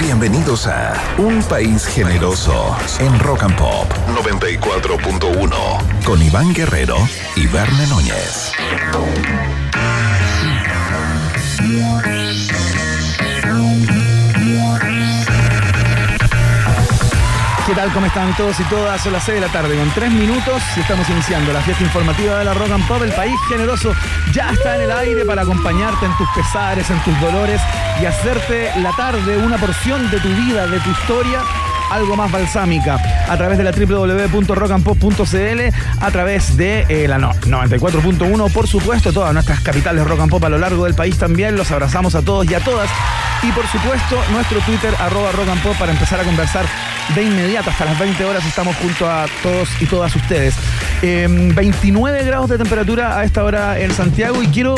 Bienvenidos a Un País Generoso en Rock and Pop 94.1 con Iván Guerrero y Verne Núñez. ¿Qué tal? ¿Cómo están todos y todas? Son las 6 de la tarde con 3 minutos estamos iniciando la fiesta informativa de la Rock and Pop. El país generoso ya está en el aire para acompañarte en tus pesares, en tus dolores y hacerte la tarde una porción de tu vida, de tu historia algo más balsámica a través de la www.rockandpop.cl, a través de eh, la no, 94.1, por supuesto, todas nuestras capitales rock and pop a lo largo del país también. Los abrazamos a todos y a todas. Y por supuesto, nuestro Twitter, arroba rock and pop, para empezar a conversar de inmediato. Hasta las 20 horas estamos junto a todos y todas ustedes. 29 em, grados de temperatura a esta hora en Santiago y quiero,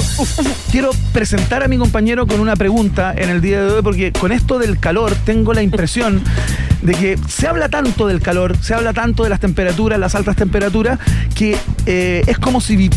quiero presentar a mi compañero con una pregunta en el día de hoy porque con esto del calor tengo la impresión de que se habla tanto del calor, se habla tanto de las temperaturas, las altas temperaturas, que eh, es como si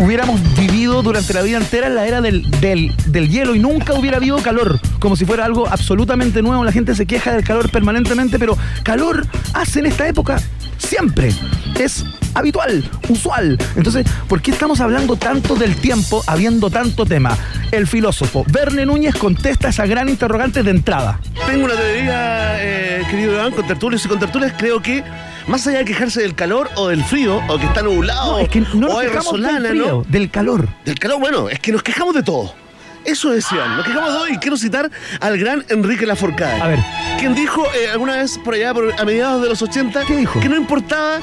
hubiéramos vivido durante la vida entera en la era del, del, hielo y nunca hubiera habido calor, como si fuera algo absolutamente nuevo. La gente se queja del calor permanentemente, pero calor hace en esta época siempre. Es habitual, usual. Entonces, ¿por qué estamos hablando tanto del tiempo habiendo tanto tema? El filósofo Verne Núñez contesta esa gran interrogante de entrada. Tengo una teoría, eh, querido Iván, con tertulios y con tertulias, creo que más allá de quejarse del calor o del frío, o que está nublado, es que no o hay del ¿no? Del calor. Del calor, bueno, es que nos quejamos de todo. Eso decían, nos quejamos de hoy. Quiero citar al gran Enrique Laforcade. A ver. Quien dijo eh, alguna vez por allá, a mediados de los 80, ¿Qué dijo? que no importaba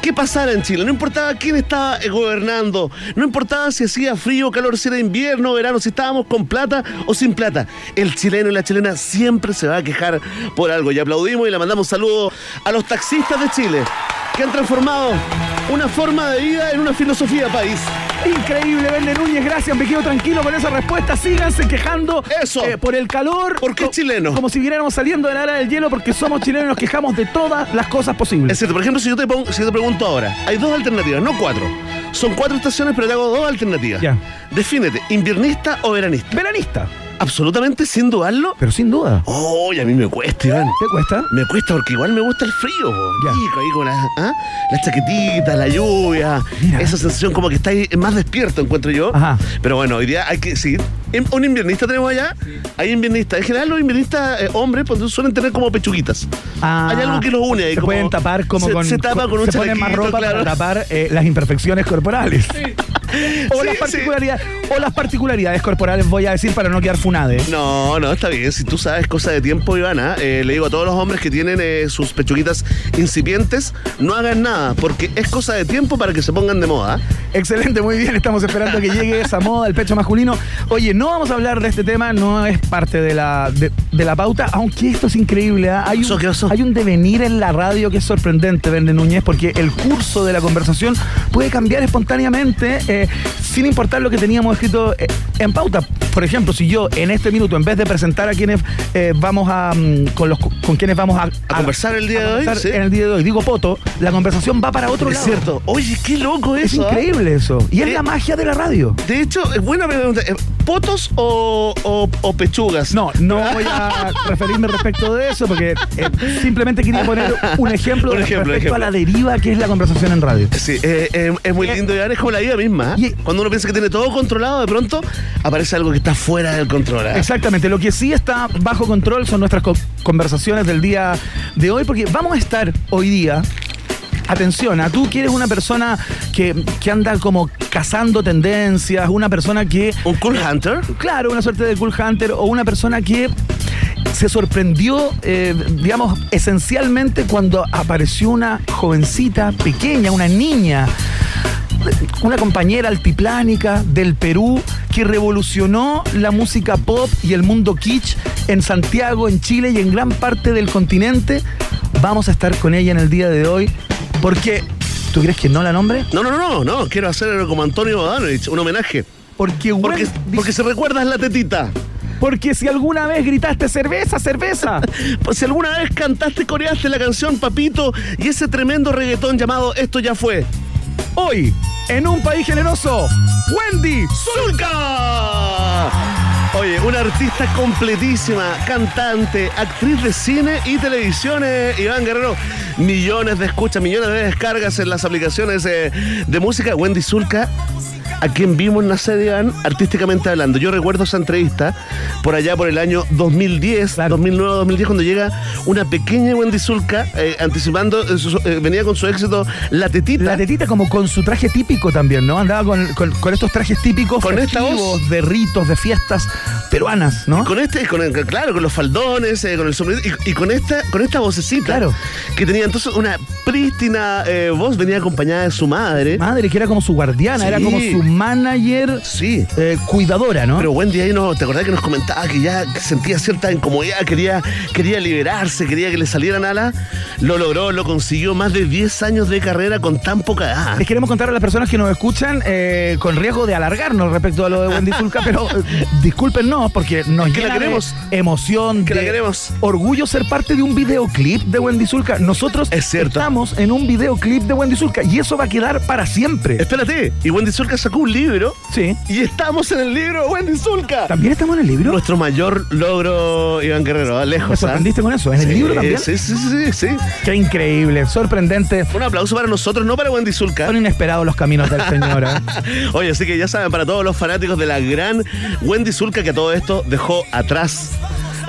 qué pasara en Chile, no importaba quién estaba eh, gobernando, no importaba si hacía frío, calor, si era invierno, verano, si estábamos con plata o sin plata. El chileno y la chilena siempre se va a quejar por algo. Y aplaudimos y le mandamos saludos a los taxistas de Chile que han transformado una forma de vida en una filosofía país. Increíble, Vende Núñez, gracias, me quedo tranquilo con esa respuesta. Síganse quejando Eso. Eh, por el calor. Porque es chileno. Como si viniéramos saliendo de la era del hielo, porque somos chilenos y nos quejamos de todas las cosas posibles. Es cierto, por ejemplo, si yo te, pongo, si te pregunto ahora, hay dos alternativas, no cuatro. Son cuatro estaciones, pero te hago dos alternativas. Ya. Defínete, ¿inviernista o veranista? Veranista. Absolutamente, sin dudarlo. Pero sin duda. Oh, a mí me cuesta, Iván. ¿Te cuesta? Me cuesta porque igual me gusta el frío. Ya. ahí con las, ¿ah? las chaquetitas, la lluvia. Mira. Esa sensación como que está ahí más despierto, encuentro yo. Ajá. Pero bueno, hoy día hay que sí. Un inviernista tenemos allá. Hay inviernistas. En general, los inviernistas eh, hombres pues, suelen tener como pechuguitas. Ah, hay algo que los une ahí. Se como- pueden tapar como se, con. Se tapa con un Se ponen más ropa claro. para tapar eh, las imperfecciones corporales. O, Sí, las sí. particularidades, o las particularidades corporales, voy a decir, para no quedar funade. No, no, está bien. Si tú sabes cosa de tiempo, Ivana, eh, le digo a todos los hombres que tienen eh, sus pechuguitas incipientes, no hagan nada, porque es cosa de tiempo para que se pongan de moda. Excelente, muy bien. Estamos esperando que llegue esa moda del pecho masculino. Oye, no vamos a hablar de este tema, no es parte de la, de, de la pauta, aunque esto es increíble. ¿ah? Hay, un, devenir en la radio que es sorprendente, Vende Núñez, porque el curso de la conversación puede cambiar espontáneamente eh, sin importar lo que teníamos escrito eh, en pauta. Por ejemplo, si yo en este minuto, en vez de presentar a quienes eh, vamos a. mm, con, los, con quienes vamos a, A conversar el día a de hoy, sí. En el día de hoy, digo poto, la conversación va para otro Es lado. cierto. Oye, qué loco Es eso. ¿ah? increíble eso. Y es Eh, la magia de la radio. De hecho, es buena pregunta. ¿Potos o, o- o pechugas? No, no voy a referirme respecto de eso porque simplemente quería poner un ejemplo, Un ejemplo, respecto ejemplo. a la deriva que es la conversación en radio. Sí, es muy lindo, Iván, es como la vida misma. ¿Ah? y- Cuando uno piensa que tiene todo controlado, de pronto aparece algo que está fuera del control. ¿ah? Exactamente, lo que sí está bajo control son nuestras co- conversaciones del día de hoy porque vamos a estar hoy día Atención, a tú que eres una persona que, que anda como cazando tendencias, una persona que ¿Un cool hunter? Claro, una suerte de cool hunter o una persona que se sorprendió, eh, digamos, esencialmente cuando apareció una jovencita pequeña, una niña, una compañera altiplánica del Perú que revolucionó la música pop y el mundo kitsch en Santiago, en Chile y en gran parte del continente. Vamos a estar con ella en el día de hoy porque ¿Tú crees que no la nombre? No, no, no, no. Quiero hacer como Antonio Bodanovich, un homenaje. Porque, Porque, Wendy- porque si recuerdas la tetita. porque si alguna vez gritaste cerveza, cerveza. Pues si alguna vez cantaste, coreaste la canción Papito y ese tremendo reggaetón llamado Esto ya fue. Hoy, en un país generoso, Wendy ¡Zulka! Oye, una artista completísima, cantante, actriz de cine y televisión, Iván Guerrero. Millones de escuchas, millones de descargas en las aplicaciones eh, de música. Wendy Zulka, a quien vimos nacer, Iván, artísticamente hablando. Yo recuerdo esa entrevista por allá por el año 2010, Claro. 2009, 2010, cuando llega una pequeña Wendy Zulka, eh, anticipando, eh, su- eh, venía con su éxito La Tetita. La tetita como con su traje típico también, ¿no? Andaba con, con- con estos trajes típicos Con festivos, voz. de ritos, de fiestas peruanas, ¿no? Con este, con el- claro, con los faldones, con el sombrero y, y con esta, con esta vocecita Claro. que tenía entonces una prístina voz, venía acompañada de su madre. Madre, que era como su guardiana, Sí. era como su manager Sí. eh, cuidadora, ¿no? Pero Wendy ahí no, ¿te acordás que nos comentaba que ya sentía cierta incomodidad, quería, quería liberarse, quería que le salieran alas? Lo logró, lo consiguió, más de 10 años de carrera con tan poca edad. Les queremos contar a las personas que nos escuchan eh, con riesgo de alargarnos respecto a lo de Wendy Zulka, pero eh, discúlpenos porque nos Es que la llena de queremos. emoción, Que la de queremos. orgullo ser parte de un videoclip de Wendy Zulka. Nosotros Es cierto. estamos en un videoclip de Wendy Zulka y eso va a quedar para siempre. Espérate, y Wendy Zulka sacó un libro Sí. y estamos en el libro de Wendy Zulka. ¿También estamos en el libro? Nuestro mayor logro, Iván Guerrero, ¿ah? lejos. ¿Me ¿ah? sorprendiste con eso? ¿En el libro también? Sí, sí, sí, sí. Qué increíble, sorprendente. Un aplauso para nosotros, no para Wendy Zulka. Son inesperados los caminos del Señor. ¿eh? Oye, así que ya saben, para todos los fanáticos de la gran Wendy Zulka, que todo esto dejó atrás.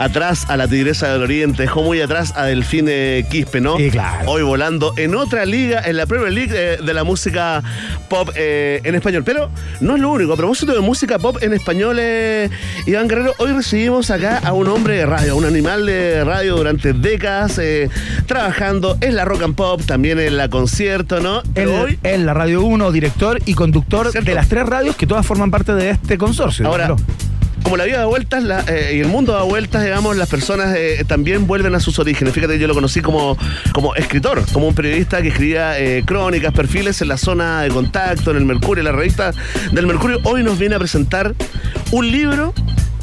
Atrás a la Tigresa del Oriente, dejó muy atrás a Delfine Quispe, ¿no? Sí, claro. Hoy volando en otra liga, en la Premier League eh, de la música pop eh, en español. Pero no es lo único. A propósito de música pop en español, eh, Iván Guerrero, hoy recibimos acá a un hombre de radio, un animal de radio durante décadas, trabajando en la rock and pop, también en la concierto, ¿no? Pero hoy él, la Radio 1, director y conductor de las tres radios que todas forman parte de este consorcio. Ahora. Como la vida da vueltas eh, y el mundo da vueltas, digamos, las personas eh, también vuelven a sus orígenes. Fíjate, yo lo conocí como, como escritor, como un periodista que escribía eh, crónicas, perfiles en la zona de contacto, en el Mercurio, en la revista del Mercurio. Hoy nos viene a presentar un libro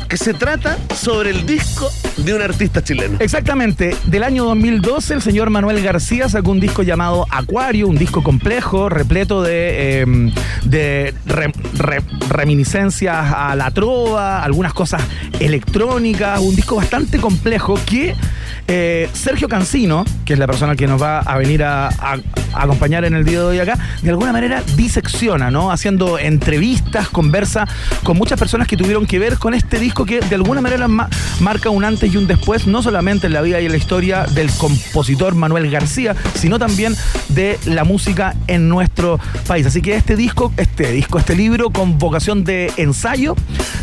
que se trata sobre el disco de un artista chileno. Exactamente, del año 2012 el señor Manuel García sacó un disco llamado Acuario, un disco complejo, repleto de, re- reminiscencias a la trova, algunas cosas electrónicas, un disco bastante complejo que eh, Sergio Cancino, que es la persona que nos va a venir a acompañar en el día de hoy acá, de alguna manera disecciona, ¿no? Haciendo entrevistas, conversa con muchas personas que tuvieron que ver con este disco que de alguna manera ma- marca un antes y un después, no solamente en la vida y en la historia del compositor Manuel García, sino también de la música en nuestro país. Así que este disco, este disco, este libro con vocación de ensayo,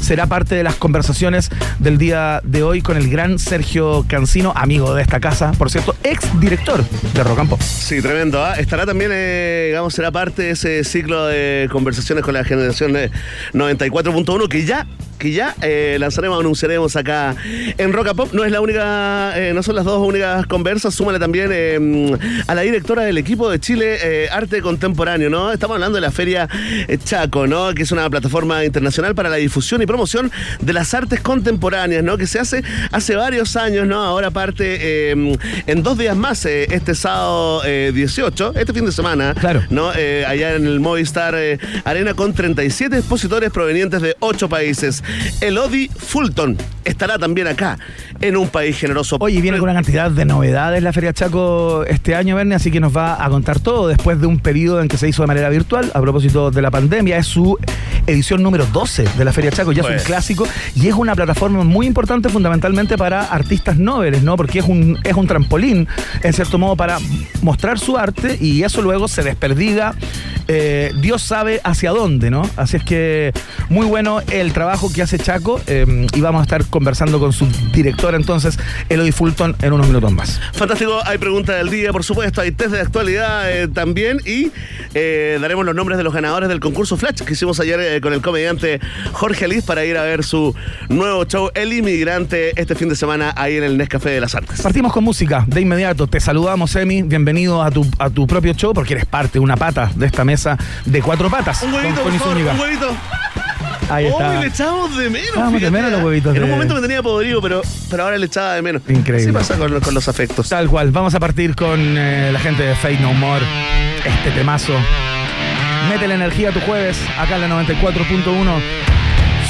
será parte de las conversaciones del día de hoy con el gran Sergio Cancino, amigo de esta casa, por cierto, ex director de Rock and Pop. Sí, tremendo. ¿ah? Estará también, eh, digamos, será parte de ese ciclo de conversaciones con la generación eh, 94.1 que ya que ya eh, lanzaremos, anunciaremos acá en Rock Pop. No es la única, eh, no son las dos únicas conversas. Súmale también eh, a la directora del equipo de Chile eh, Arte Contemporáneo, ¿no? Estamos hablando de la Feria eh, Chaco, ¿no? Que es una plataforma internacional para la difusión y promoción de las artes contemporáneas, ¿no? Que se hace hace varios años, ¿no? Ahora parte eh, en dos días más, eh, este sábado eh, 18, este fin de semana, Claro. ¿no? Allá en el Movistar Arena con 37 expositores provenientes de 8 países. Elodie Fulton estará también acá, en un país generoso. Oye, viene con una cantidad de novedades la Feria Chaco este año, Verne, así que nos va a contar todo después de un periodo en que se hizo de manera virtual a propósito de la pandemia. Es su edición número 12 de la Feria Chaco, ya es Pues. un clásico y es una plataforma muy importante fundamentalmente para artistas noveles, ¿no? Porque es un, es un trampolín, en cierto modo, para mostrar su arte y eso luego se desperdiga. eh, Dios sabe hacia dónde, ¿no? Así es que muy bueno el trabajo que hace Chaco eh, y vamos a estar conversando con su directora entonces, Elodie Fulton, en unos minutos más. Fantástico, hay pregunta del día, por supuesto, hay test de actualidad eh, también y eh, daremos los nombres de los ganadores del concurso Flash que hicimos ayer eh, con el comediante Jorge Aliz para ir a ver su nuevo show El Inmigrante este fin de semana ahí en el Nescafé de las Artes. Partimos con música de inmediato. Te saludamos, Emi. Bienvenido a tu, a tu propio show porque eres parte, una pata de esta mesa de cuatro patas. Un huevito, con por Connie favor, Zúñiga. un huevito. Ahí Oh, está. le echábamos de menos. Echábamos de fíjate. menos los huevitos En un de- momento me tenía podrido, pero, pero ahora le echaba de menos. Increíble. Así pasa con, con los afectos. Tal cual. Vamos a partir con eh, la gente de Fate No More. Este temazo. Mete la energía a tu jueves. Acá en la 94.1.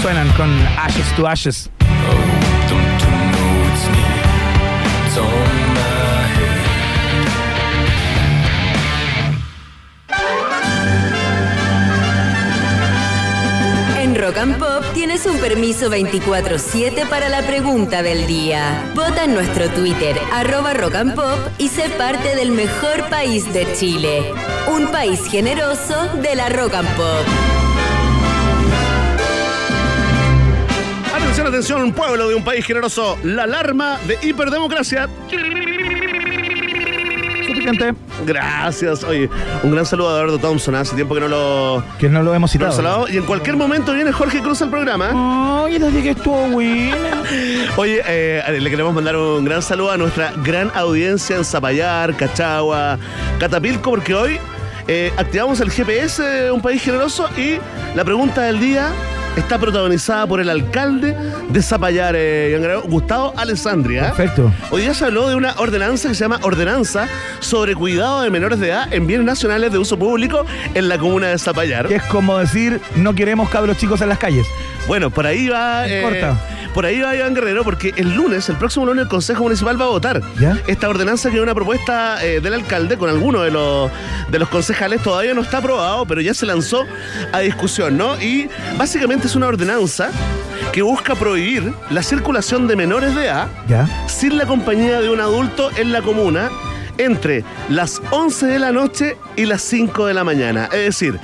Suenan con Ashes to Ashes. Tienes un permiso 24-7 para la pregunta del día. Vota en nuestro Twitter, arroba Rock and Pop, y sé parte del mejor país de Chile. Un país generoso de la Rock and Pop. Atención, atención, pueblo de un país generoso. La alarma de hiperdemocracia. Gracias. Oye, un gran saludo a Eduardo Thompson. Hace tiempo que no lo, Que no lo hemos no lo citado. saludamos. Y en cualquier momento viene Jorge Cruz al programa. Ay, les dije que estuvo buena. Oye, eh, le queremos mandar un gran saludo a nuestra gran audiencia en Zapallar, Cachagua, Catapilco, porque hoy eh, activamos el GPS de un país generoso y la pregunta del día está protagonizada por el alcalde de Zapallar, eh, Gustavo Alessandria. Perfecto. Hoy día se habló de una ordenanza que se llama Ordenanza sobre cuidado de menores de edad en bienes nacionales de uso público en la comuna de Zapallar. Que es como decir, no queremos cabros chicos en las calles. Bueno, por ahí va. Es corta. Por ahí va Iván Guerrero, porque el lunes, el próximo lunes, el Consejo Municipal va a votar ¿Ya? esta ordenanza que es una propuesta eh, del alcalde con algunos de los, de los concejales. Todavía no está aprobado, pero ya se lanzó a discusión, ¿no? Y básicamente es una ordenanza que busca prohibir la circulación de menores de edad ¿Ya? sin la compañía de un adulto en la comuna entre las 11 de la noche y las 5 de la mañana. Es decir,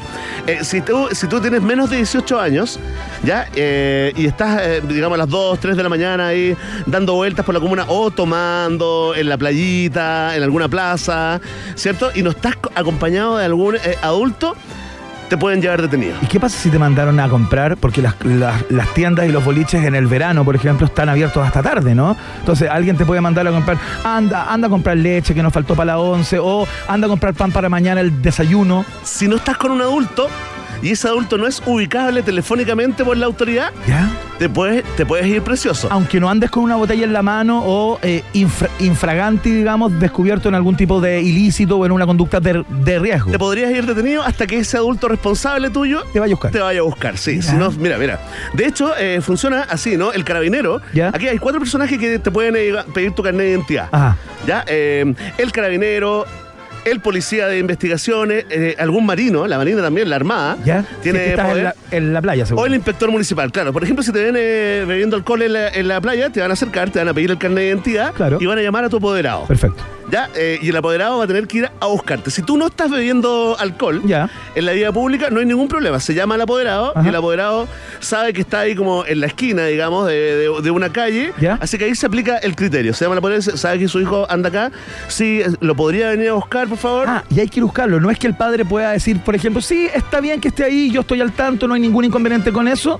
eh, si, tú, si tú tienes menos de 18 años, ¿ya? Eh, y estás, eh, digamos, a las 2, 3 de la mañana ahí dando vueltas por la comuna o tomando en la playita, en alguna plaza, ¿cierto? Y no estás co- acompañado de algún adulto, te pueden llevar detenido. ¿Y qué pasa si te mandaron a comprar? Porque las, las- las tiendas y los boliches en el verano, por ejemplo, están abiertos hasta tarde, ¿no? Entonces alguien te puede mandar a comprar, anda, anda a comprar leche que nos faltó para la 11, o anda a comprar pan para mañana el desayuno. Si no estás con un adulto y ese adulto no es ubicable telefónicamente por la autoridad, ¿Ya? Te puedes, te puedes ir precioso. Aunque no andes con una botella en la mano o eh, infra- infraganti, digamos, descubierto en algún tipo de ilícito o en una conducta de, de riesgo. Te podrías ir detenido hasta que ese adulto responsable tuyo Te vaya a buscar. te vaya a buscar, sí. Mira. Si no, mira, mira. De hecho, eh, funciona así, ¿no? El carabinero. Ya. Aquí hay cuatro personajes que te pueden eh, pedir tu carnet de identidad. Ajá. ¿Ya? Eh, el carabinero, el policía de investigaciones, eh, algún marino, la marina también, la armada. ¿Ya? Tiene Si es que estás en la, en la playa, seguro. O el inspector municipal, claro. Por ejemplo, si te ven eh, bebiendo alcohol en la, en la playa, te van a acercar, te van a pedir el carnet de identidad Claro. y van a llamar a tu apoderado. Perfecto. ¿Ya? Eh, y el apoderado va a tener que ir a buscarte. Si tú no estás bebiendo alcohol Ya. en la vía pública, no hay ningún problema. Se llama al apoderado Ajá. y el apoderado sabe que está ahí como en la esquina, digamos, de, de- de una calle. Ya. Así que ahí se aplica el criterio. Se llama al apoderado, sabe que su hijo anda acá. Sí, lo podría venir a buscar, por favor. Ah, y hay que ir a buscarlo. No es que el padre pueda decir, por ejemplo, sí, está bien que esté ahí, yo estoy al tanto, no hay ningún inconveniente con eso.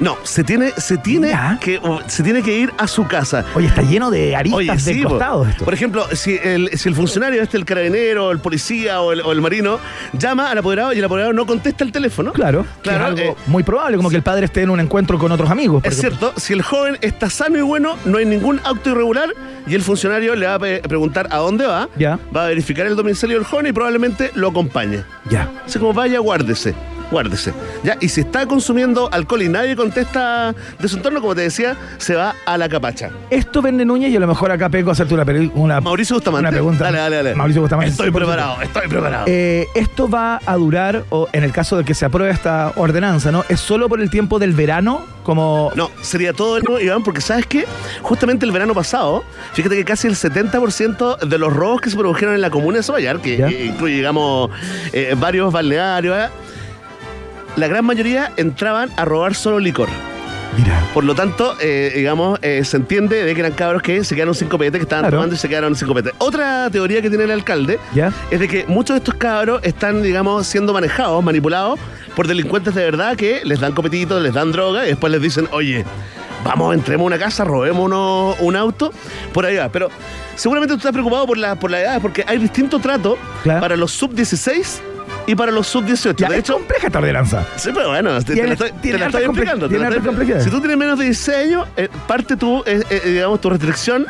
No, se tiene, se tiene que se tiene que ir a su casa. Oye, está lleno de aristas Oye, de sí, po. costados esto. Por ejemplo, si el, si el funcionario, este, el carabinero, el policía o el, o el marino, llama al apoderado y el apoderado no contesta el teléfono. Claro, que Claro, es algo eh, muy probable, como que el padre esté en un encuentro con otros amigos. Es cierto, si el joven está sano y bueno, no hay ningún acto irregular y el funcionario le va a preguntar a dónde va, Ya. va a verificar el domicilio del joven y probablemente lo acompañe. Ya. Así como vaya, guárdese. Guárdese. ¿Ya? Y si está consumiendo alcohol y nadie contesta de su entorno, como te decía, se va a la capacha. Esto vende Núñez y a lo mejor acá peco a hacerte una, una, Mauricio Bustamante. una pregunta. Dale, dale, dale. Mauricio Bustamante. Estoy preparado, estoy preparado. Eh, esto va a durar, o en el caso de que se apruebe esta ordenanza, ¿no? ¿Es solo por el tiempo del verano? Como. No, sería todo el nuevo, Iván, porque ¿sabes qué? Justamente el verano pasado, fíjate que casi el 70% de los robos que se produjeron en la comuna de Zapallar, que ¿Ya? incluye, digamos, eh, varios balnearios, ¿eh? La gran mayoría entraban a robar solo licor. Mira. Por lo tanto, eh, digamos, eh, se entiende de que eran cabros que se quedaron sin copete, que estaban Claro. tomando y se quedaron sin copete. Otra teoría que tiene el alcalde ¿Ya? es de que muchos de estos cabros están, digamos, siendo manejados, manipulados por delincuentes de verdad que les dan copetitos, les dan droga y después les dicen, oye, vamos, entremos a una casa, robémonos un auto, por ahí va. Pero seguramente tú estás preocupado por la, por la edad, porque hay distinto trato Claro. para los sub-16 y para los sub-18. Ya, De es hecho, compleja esta ordenanza. Sí, pero bueno, te, te la estoy, te la estoy explicando. tiene complejidad. Si tú tienes menos de 16 años, eh, parte tu, eh, eh, digamos, tu restricción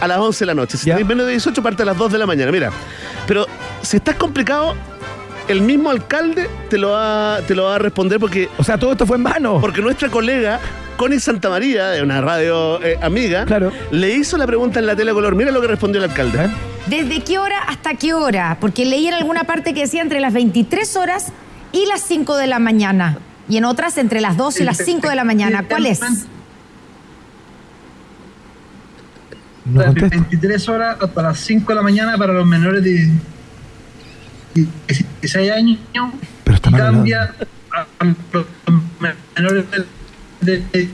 a las 11 de la noche. Si tienes menos de 18, parte a las 2 de la mañana. Mira, pero si estás complicado, el mismo alcalde te lo va, te lo va a responder porque, O sea, todo esto fue en vano. porque nuestra colega Connie Santamaría, de una radio eh, amiga, Claro. le hizo la pregunta en la tele a color. Mira lo que respondió el alcalde. ¿Eh? ¿Desde qué hora hasta qué hora? Porque leí en alguna parte que decía entre las 23 horas y las 5 de la mañana. Y en otras entre las 2 y las 5 de la mañana. ¿Cuál es? No Las contesto. 23 horas hasta las 5 de la mañana para los menores de 16 años. Pero está y mal cambia a los menores de, de-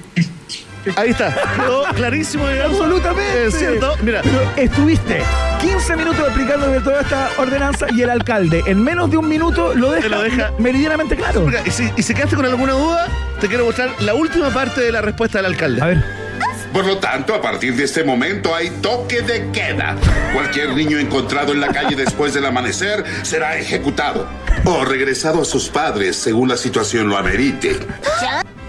Ahí está, quedó clarísimo, digamos. Absolutamente. Es cierto, mira. Pero estuviste 15 minutos explicándome toda esta ordenanza y el alcalde en menos de un minuto lo deja, lo deja. meridianamente claro. Y si, y si quedaste con alguna duda, te quiero mostrar la última parte de la respuesta del alcalde. A ver. Por lo tanto, a partir de este momento hay toque de queda. Cualquier niño encontrado en la calle después del amanecer será ejecutado o regresado a sus padres según la situación lo amerite.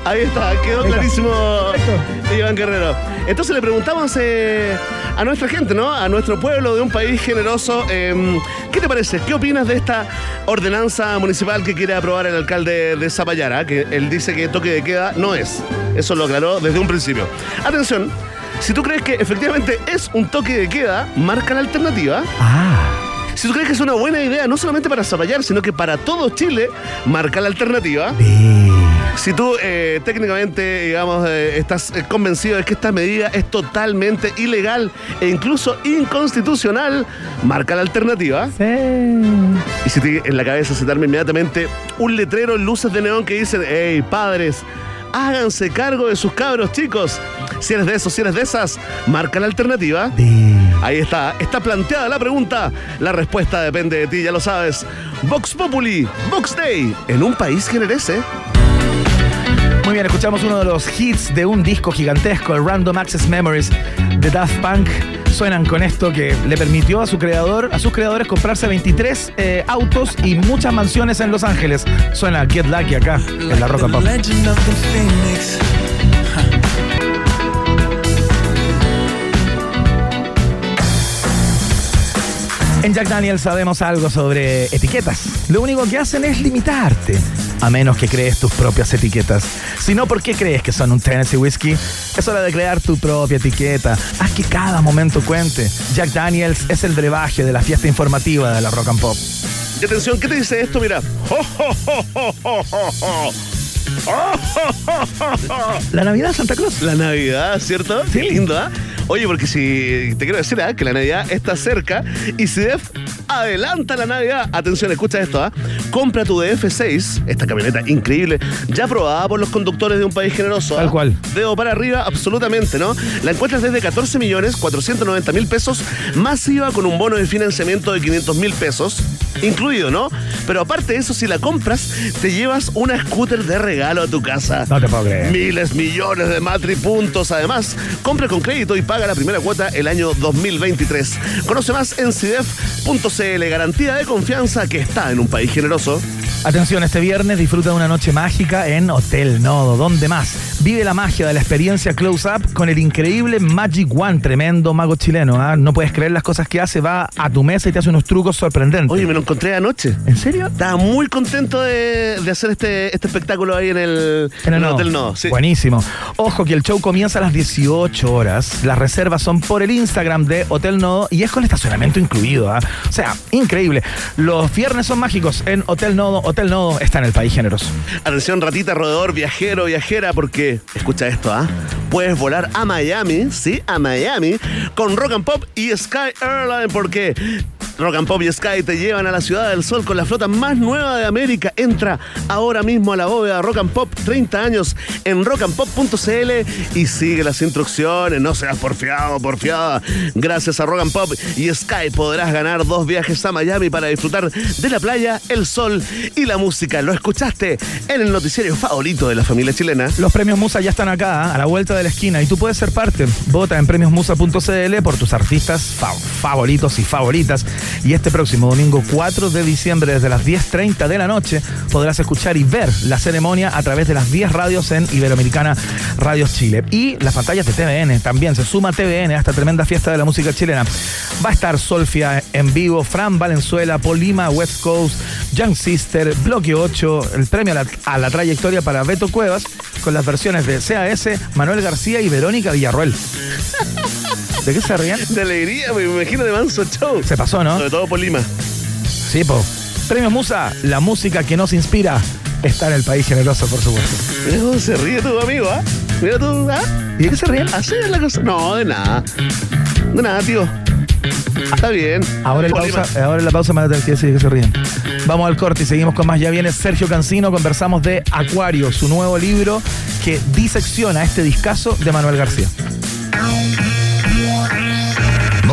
Ahí está, quedó Ahí está. clarísimo Perfecto. Iván Guerrero. Entonces le preguntamos eh, a nuestra gente, ¿no? A nuestro pueblo de un país generoso, eh, ¿qué te parece? ¿Qué opinas de esta ordenanza municipal que quiere aprobar el alcalde de Zapallara? Que él dice que toque de queda no es. Eso lo aclaró desde un principio. Atención, si tú crees que efectivamente es un toque de queda, marca la alternativa. Ah. Si tú crees que es una buena idea, no solamente para Zapallar, sino que para todo Chile, marca la alternativa. Ve. Si tú eh, técnicamente, digamos, eh, estás eh, convencido de que esta medida es totalmente ilegal e incluso inconstitucional, marca la alternativa. Sí. Y si te- en la cabeza se te arma inmediatamente un letrero en luces de neón que dicen, hey, padres, háganse cargo de sus cabros, chicos. Si eres de esos, si eres de esas, marca la alternativa. Ve. Ahí está, está planteada la pregunta. La respuesta depende de ti, ya lo sabes. Vox Populi, Vox Day, en un país que merece. Muy bien, escuchamos uno de los hits de un disco gigantesco, el Random Access Memories de Daft Punk. Suenan con esto que le permitió a su creador, a sus creadores comprarse 23 eh, autos y muchas mansiones en Los Ángeles. Suena Get Lucky acá en la Roca Pop. En Jack Daniels sabemos algo sobre etiquetas. Lo único que hacen es limitarte, a menos que crees tus propias etiquetas. Si no, ¿por qué crees que son un Tennessee Whiskey? Es hora de crear tu propia etiqueta. Haz que cada momento cuente. Jack Daniels es el brebaje de la fiesta informativa de la Rock and Pop. Y atención, ¿qué te dice esto? Mira. La Navidad Santa Cruz. La Navidad, ¿cierto? Sí. Qué lindo, ¿ah? Oye, porque si te quiero decir ¿ah? que la Navidad está cerca y si DEF adelanta la Navidad, atención, escucha esto, ¿ah? Compra tu DF6, esta camioneta increíble, ya aprobada por los conductores de un país generoso. ¿ah? Tal cual. Dedo para arriba, absolutamente, ¿no? La encuentras desde 14 millones 490 mil pesos, masiva con un bono de financiamiento de 500 mil pesos, incluido, ¿no? Pero aparte de eso, si la compras, te llevas una scooter de regalo a tu casa. No te puedo creer. Miles, millones de matri puntos. Además, compra con crédito y paga la primera cuota el año 2023. Conoce más en CIDEF.cl. Garantía de confianza que está en un país generoso. Atención, este viernes disfruta de una noche mágica en Hotel Nodo. ¿Dónde más? Vive la magia de la experiencia Close Up con el increíble Magic One, tremendo mago chileno. ¿ah? No puedes creer las cosas que hace, va a tu mesa y te hace unos trucos sorprendentes. Oye, me lo encontré anoche. ¿En serio? Estaba muy contento de, de hacer este, este espectáculo ahí en el, En el Nodo. Hotel Nodo. Sí. Buenísimo. Ojo que el show comienza a las 18 horas. Las reservas son por el Instagram de Hotel Nodo y es con estacionamiento incluido. ¿ah? O sea, increíble. Los viernes son mágicos en Hotel Nodo. Hotel Nodo está en el país generoso. Atención, ratita, roedor, viajero, viajera, porque, escucha esto, ¿ah? Puedes volar a Miami, sí, a Miami, con Rock and Pop y Sky Airline, porque Rock and Pop y Sky te llevan a la Ciudad del Sol con la flota más nueva de América. Entra ahora mismo a la bóveda Rock and Pop 30 años en rockandpop.cl y sigue las instrucciones. No seas porfiado, porfiada. Gracias a Rock and Pop y Sky podrás ganar dos viajes a Miami para disfrutar de la playa, el sol y la música. Lo escuchaste en el noticiero favorito de la familia chilena. Los premios Musa ya están acá, a la vuelta de la esquina, y tú puedes ser parte. Vota en premiosmusa.cl por tus artistas fa- favoritos y favoritas. Y este próximo domingo 4 de diciembre, desde las 10.30 de la noche, podrás escuchar y ver la ceremonia a través de las 10 radios en Iberoamericana Radios Chile. Y las pantallas de TVN también, se suma TVN a esta tremenda fiesta de la música chilena. Va a estar Solfia en vivo, Fran Valenzuela, Polima, West Coast, Young Sister, Bloque 8, el premio a la, a la trayectoria para Beto Cuevas, con las versiones de CAS, Manuel García y Verónica Villarroel. ¿De qué se rían? De alegría, me imagino de Manso Show. Se pasó, ¿no? Sobre todo por Lima. Sí, po. Premios Musa, la música que nos inspira está en el país generoso, por supuesto. Mira cómo se ríe tu amigo, ¿ah? Mira tú, ¿ah? ¿Y de qué se ríen? Así es la cosa. No, de nada. De nada, tío. Está bien. Ahora en, pausa, ahora en la pausa me van a tener que decir que se ríen. Vamos al corte y seguimos con más. Ya viene Sergio Cancino, conversamos de Acuario, su nuevo libro que disecciona este discazo de Manuel García.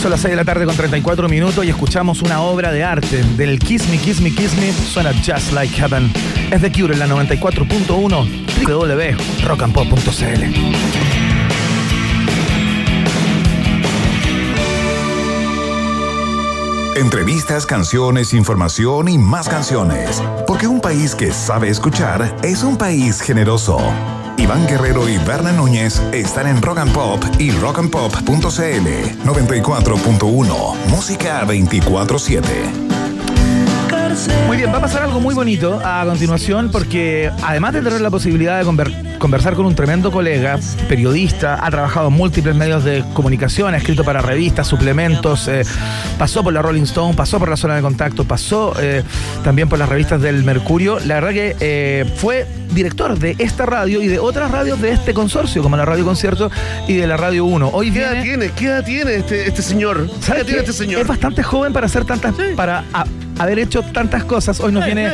Son las 6 de la tarde con 34 minutos y escuchamos una obra de arte del Kiss Me, Kiss Me, Kiss Me. Suena Just Like Heaven. Es de Cure en la 94.1 www.rockandpop.cl. Entrevistas, canciones, información y más canciones. Porque un país que sabe escuchar es un país generoso. Iván Guerrero y Berna Núñez están en Rock and Pop y rockandpop.cl 94.1 Música 24-7. Bien, va a pasar algo muy bonito a continuación porque además de tener la posibilidad de conver- conversar con un tremendo colega, periodista, ha trabajado en múltiples medios de comunicación, ha escrito para revistas, suplementos, eh, pasó por la Rolling Stone, pasó por la zona de contacto, pasó eh, también por las revistas del Mercurio. La verdad que eh, fue director de esta radio y de otras radios de este consorcio, como la Radio Concierto y de la Radio 1. Hoy ¿Qué edad tiene? ¿Qué edad tiene este, este señor? ¿Qué edad ¿Sabes tiene este señor? Es bastante joven para hacer tantas, para a- haber hecho tantas cosas. Hoy nos viene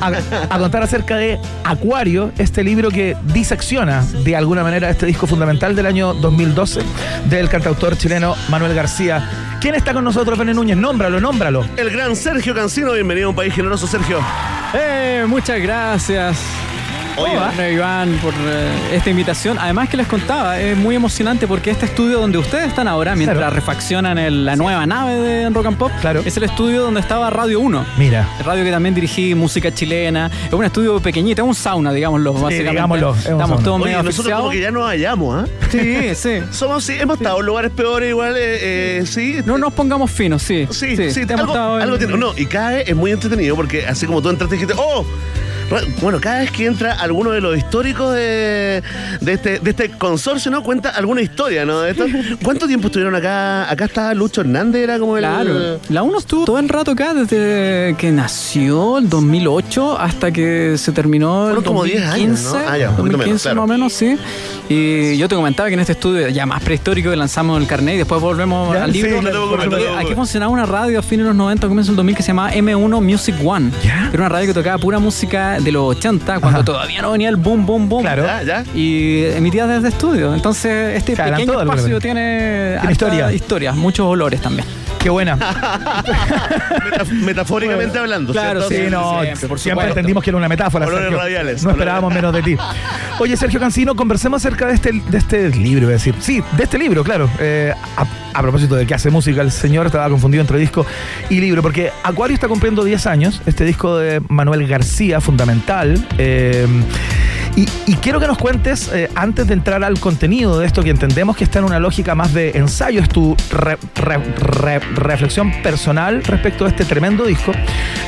a, a contar acerca de Acuario, este libro que disecciona de alguna manera este disco fundamental del año 2012 del cantautor chileno Manuel García. ¿Quién está con nosotros, Bené Núñez? Nómbralo, nómbralo. El gran Sergio Cancino, bienvenido a un país generoso, Sergio. Eh, muchas gracias. Oye, Bueno, Iván, por eh, esta invitación. Además que les contaba, es muy emocionante porque este estudio donde ustedes están ahora, mientras Claro. refaccionan el- la nueva nave de Rock and Pop, Claro. es el estudio donde estaba Radio 1. Mira. Radio que también dirigí música chilena. Es un estudio pequeñito, es un sauna, digámoslo, básicamente. digámoslo, es un Estamos sauna. todos Oye, medio nosotros como asfixiados. que ya nos hallamos, ¿ah? Sí, sí. Somos, sí, hemos estado en lugares peores igual, eh, eh, sí. No nos pongamos finos, sí. Sí, sí, hemos algo, estado en- algo tiene. No, y cada vez es muy entretenido porque así como tú entraste y dijiste, ¡oh! Bueno, cada vez que entra alguno de los históricos de, de, este, de este consorcio, ¿no? Cuenta alguna historia, ¿no? De esto. ¿Cuánto tiempo estuvieron acá? Acá estaba Lucho Hernández, era como el. Claro, la 1 estuvo todo el rato acá desde que nació el 2008 hasta que se terminó el Fueron como 10 años, 2015, ¿no? Ah, ya, un poquito 2015 menos, claro. más o menos, sí. Y yo te comentaba que en este estudio ya más prehistórico que lanzamos el carnet y después volvemos Ya, al sí, libro. no porque no preocupes. aquí funcionaba una radio a fines de los 90, comienzo del 2000 que se llamaba M1 Music One. Ya. Era una radio que tocaba pura música de los 80 cuando Ajá. todavía no venía el boom, boom, boom. Claro. Ya. Y emitía desde estudio. Entonces, este adelantó pequeño espacio tiene, Tiene historia. harta historia, muchos olores también. Qué buena. Metaf- metafóricamente hablando. claro, ¿cierto? Sí, no, siempre, por siempre supuesto. entendimos que era una metáfora. Sergio. radiales, No esperábamos menos de ti. Oye, Sergio Cancino, conversemos acerca de este, de este libro, iba a decir. Sí, de este libro, claro. Eh, a, a propósito de que hace música, el señor estaba confundido entre disco y libro, porque Acuario está cumpliendo 10 años, este disco de Manuel García, fundamental. eh, Y, quiero que nos cuentes, eh, antes de entrar al contenido de esto, que entendemos que está en una lógica más de ensayo, es tu re- re- re- reflexión personal respecto a este tremendo disco,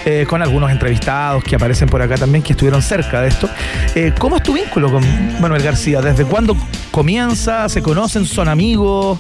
eh, con algunos entrevistados que aparecen por acá también, que estuvieron cerca de esto. Eh, ¿Cómo es tu vínculo con Manuel García? ¿Desde cuándo comienza? ¿Se conocen? ¿Son amigos?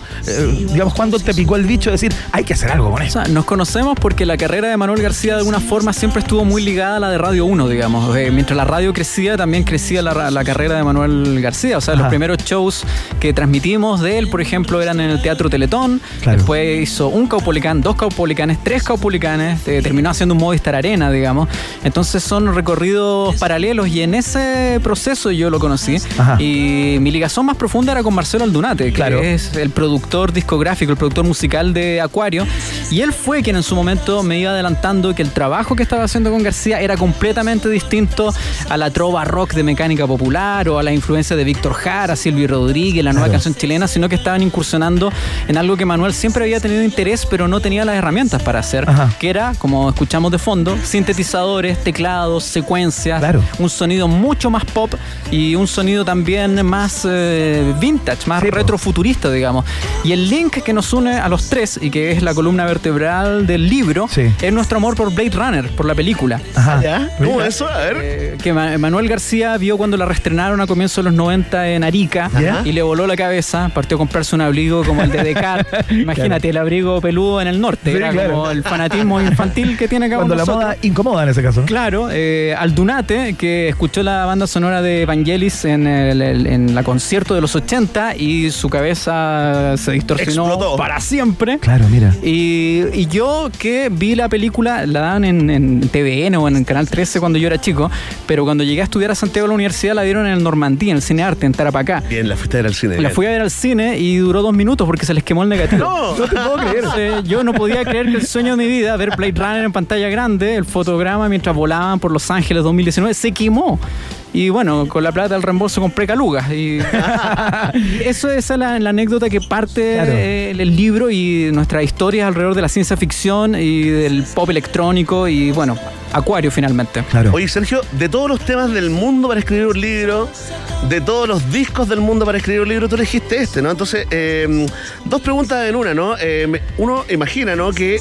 Digamos, ¿cuándo te picó el bicho de decir, hay que hacer algo con O esto? sea, nos conocemos porque la carrera de Manuel García de alguna forma siempre estuvo muy ligada a la de Radio 1, digamos. Mientras la radio crecía, también crecía la, ra- la carrera de Manuel García. O sea, Ajá. los primeros shows que transmitimos de él, por ejemplo, eran en el Teatro Teletón. Claro. Después hizo un Caupolicán, dos Caupolicanes, tres Caupolicanes. eh, terminó haciendo un Movistar Arena, digamos. Entonces son recorridos paralelos y en ese proceso yo lo conocí. Ajá. Y mi ligación más profunda era con Marcelo Aldunate, que Claro. es el productor discográfico, el productor musical de Acuario. Y él fue quien en su momento me iba adelantando que el trabajo que estaba haciendo con García era completamente distinto a la trova rock de mecánica popular o a la influencia de Víctor Jara, Silvio Rodríguez, la nueva Claro. canción chilena, sino que estaban incursionando en algo que Manuel siempre había tenido interés, pero no tenía las herramientas para hacer, Ajá. que era, como escuchamos de fondo, sintetizadores, teclados, secuencias, Claro. un sonido mucho más pop y un sonido también más eh, vintage, más Sí, retrofuturista, digamos. Y el link que nos une a los tres y que es la columna vertebral del libro Sí. es nuestro amor por Blade Runner, por la película. Ajá. ¿Ya? ¿Cómo eso? A ver. Eh, que Ma- Manuel García vio cuando la reestrenaron a comienzos de los 90 en Arica y le voló la cabeza, partió a comprarse un abrigo como el de Decat. Imagínate, el abrigo peludo en el norte, Sí, era claro. como el fanatismo infantil que tiene cada Cuando la de nosotros. moda incomoda en ese caso. ¿no? Claro, eh, Aldunate, que escuchó la banda sonora de Evangelis en, el, el- en la concierto de los 80 y su cabeza se distorsionó para siempre. Claro, mira. Y, y yo que vi la película, la dan en, en TVN o en el Canal 13 cuando yo era chico, pero cuando llegué a estudiar a Santiago a la universidad la dieron en el Normandía, en el Cine Arte, en Tarapacá. Bien, la fuiste a ver al cine. La fui a ver al cine y duró dos minutos porque se les quemó el negativo. No. No te puedo creer. Entonces, yo no podía creer que el sueño de mi vida, ver Blade Runner en pantalla grande, el fotograma mientras volaban por Los Ángeles 2019, se quemó. Y bueno, con la plata del reembolso compré calugas. Y eso es la, la anécdota que parte Claro. eh, el libro y nuestras historias alrededor de la ciencia ficción y del pop electrónico y bueno, Acuario finalmente. Claro. Oye, Sergio, de todos los temas del mundo para escribir un libro, de todos los discos del mundo para escribir un libro, tú elegiste este, ¿no? Entonces, eh, dos preguntas en una, ¿no? Eh, me- uno imagina, ¿no? Que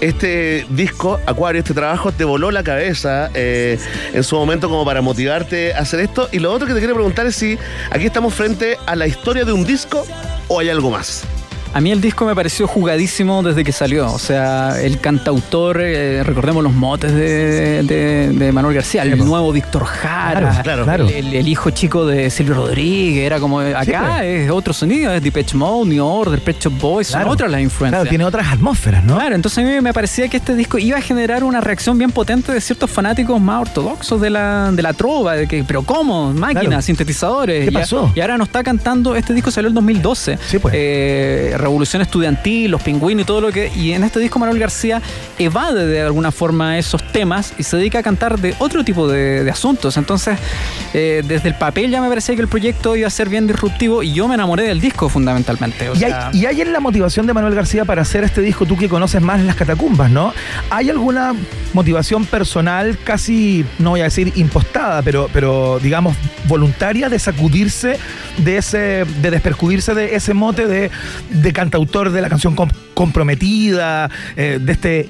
este disco, Acuario, este trabajo, te voló la cabeza eh, en su momento como para motivarte hacer esto. Y lo otro que te quiero preguntar es si aquí estamos frente a la historia de un disco o hay algo más. A mí el disco me pareció jugadísimo desde que salió. O sea, el cantautor, eh, recordemos los motes de, de- de Manuel García, el nuevo Víctor Jara, Claro, claro. El, el- el hijo chico de Silvio Rodríguez, era como acá pues. es otro sonido, es Depeche Mode, New Order, Shop Boys, Claro. son otras las influencias. Claro, tiene otras atmósferas, ¿no? Claro, entonces a mí me parecía que este disco iba a generar una reacción bien potente de ciertos fanáticos más ortodoxos de la, de la trova, de que, pero ¿cómo? Máquinas, sintetizadores. ¿Qué Y a- pasó? Y, ahora nos está cantando, este disco salió en 2012. Sí, pues. Eh, Revolución Estudiantil, Los Pingüinos y todo lo que... Y en este disco Manuel García evade de alguna forma esos temas y se dedica a cantar de otro tipo de, de asuntos. Entonces, eh, desde el papel ya me parecía que el proyecto iba a ser bien disruptivo y yo me enamoré del disco fundamentalmente. O Y hay, sea, y hay en la motivación de Manuel García para hacer este disco, tú que conoces más las catacumbas, ¿no? ¿Hay alguna motivación personal casi, no voy a decir impostada, pero, pero digamos voluntaria de sacudirse de ese, de desperjudirse de ese mote de, de cantautor de la canción com- comprometida, eh, de este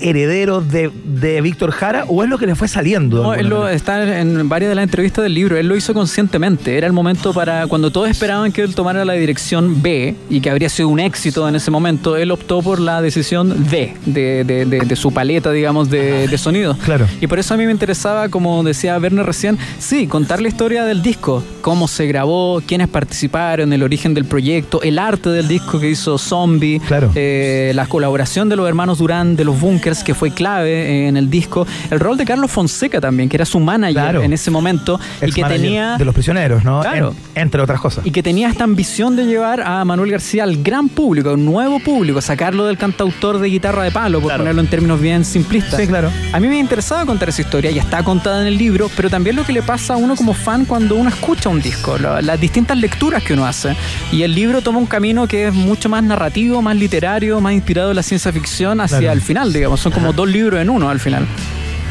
heredero de, de Víctor Jara, o es lo que le fue saliendo? No, él lo, está en varias de las entrevistas del libro. Él lo hizo conscientemente. Era el momento para cuando todos esperaban que él tomara la dirección B y que habría sido un éxito en ese momento. Él optó por la decisión D de, de- de- de su paleta, digamos, de, de sonidos. Claro. Y por eso a mí me interesaba, como decía Werner recién, sí, contar la historia del disco, cómo se grabó, quiénes participaron, el origen del proyecto, el arte del disco que hizo Zombie, Claro. eh, la colaboración de los hermanos Durán, de los Bunkers, que fue clave en el disco, el rol de Carlos Fonseca también, que era su manager Claro. en ese momento y que tenía... de los prisioneros, ¿no? Claro. En- entre otras cosas. Y que tenía esta ambición de llevar a Manuel García al gran público, a un nuevo público, sacarlo del cantautor de guitarra de palo, por Claro. ponerlo en términos bien simplistas. Sí, claro. A mí me interesaba contar esa historia, ya está contada en el libro, pero también lo que le pasa a uno como fan cuando uno escucha un disco, la- las distintas lecturas que uno hace. Y el libro toma un camino que es mucho más narrativo, más literario, más inspirado en la ciencia ficción hacia Claro. el final, digamos. Son como dos libros en uno al final.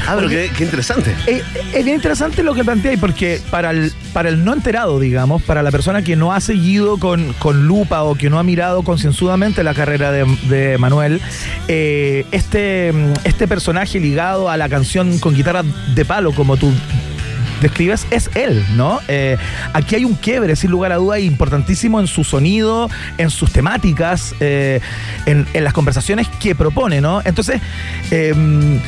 Ah, pero qué, qué interesante. Eh, es bien interesante lo que planteáis, porque para el, para el no enterado, digamos, para la persona que no ha seguido con, con lupa o que no ha mirado concienzudamente la carrera de, de Manuel, eh, este, este personaje ligado a la canción con guitarra de palo, como tú describes, es él, ¿no? Eh, aquí hay un quiebre, sin lugar a duda, importantísimo en su sonido, en sus temáticas, eh, en, en las conversaciones que propone, ¿no? Entonces, eh,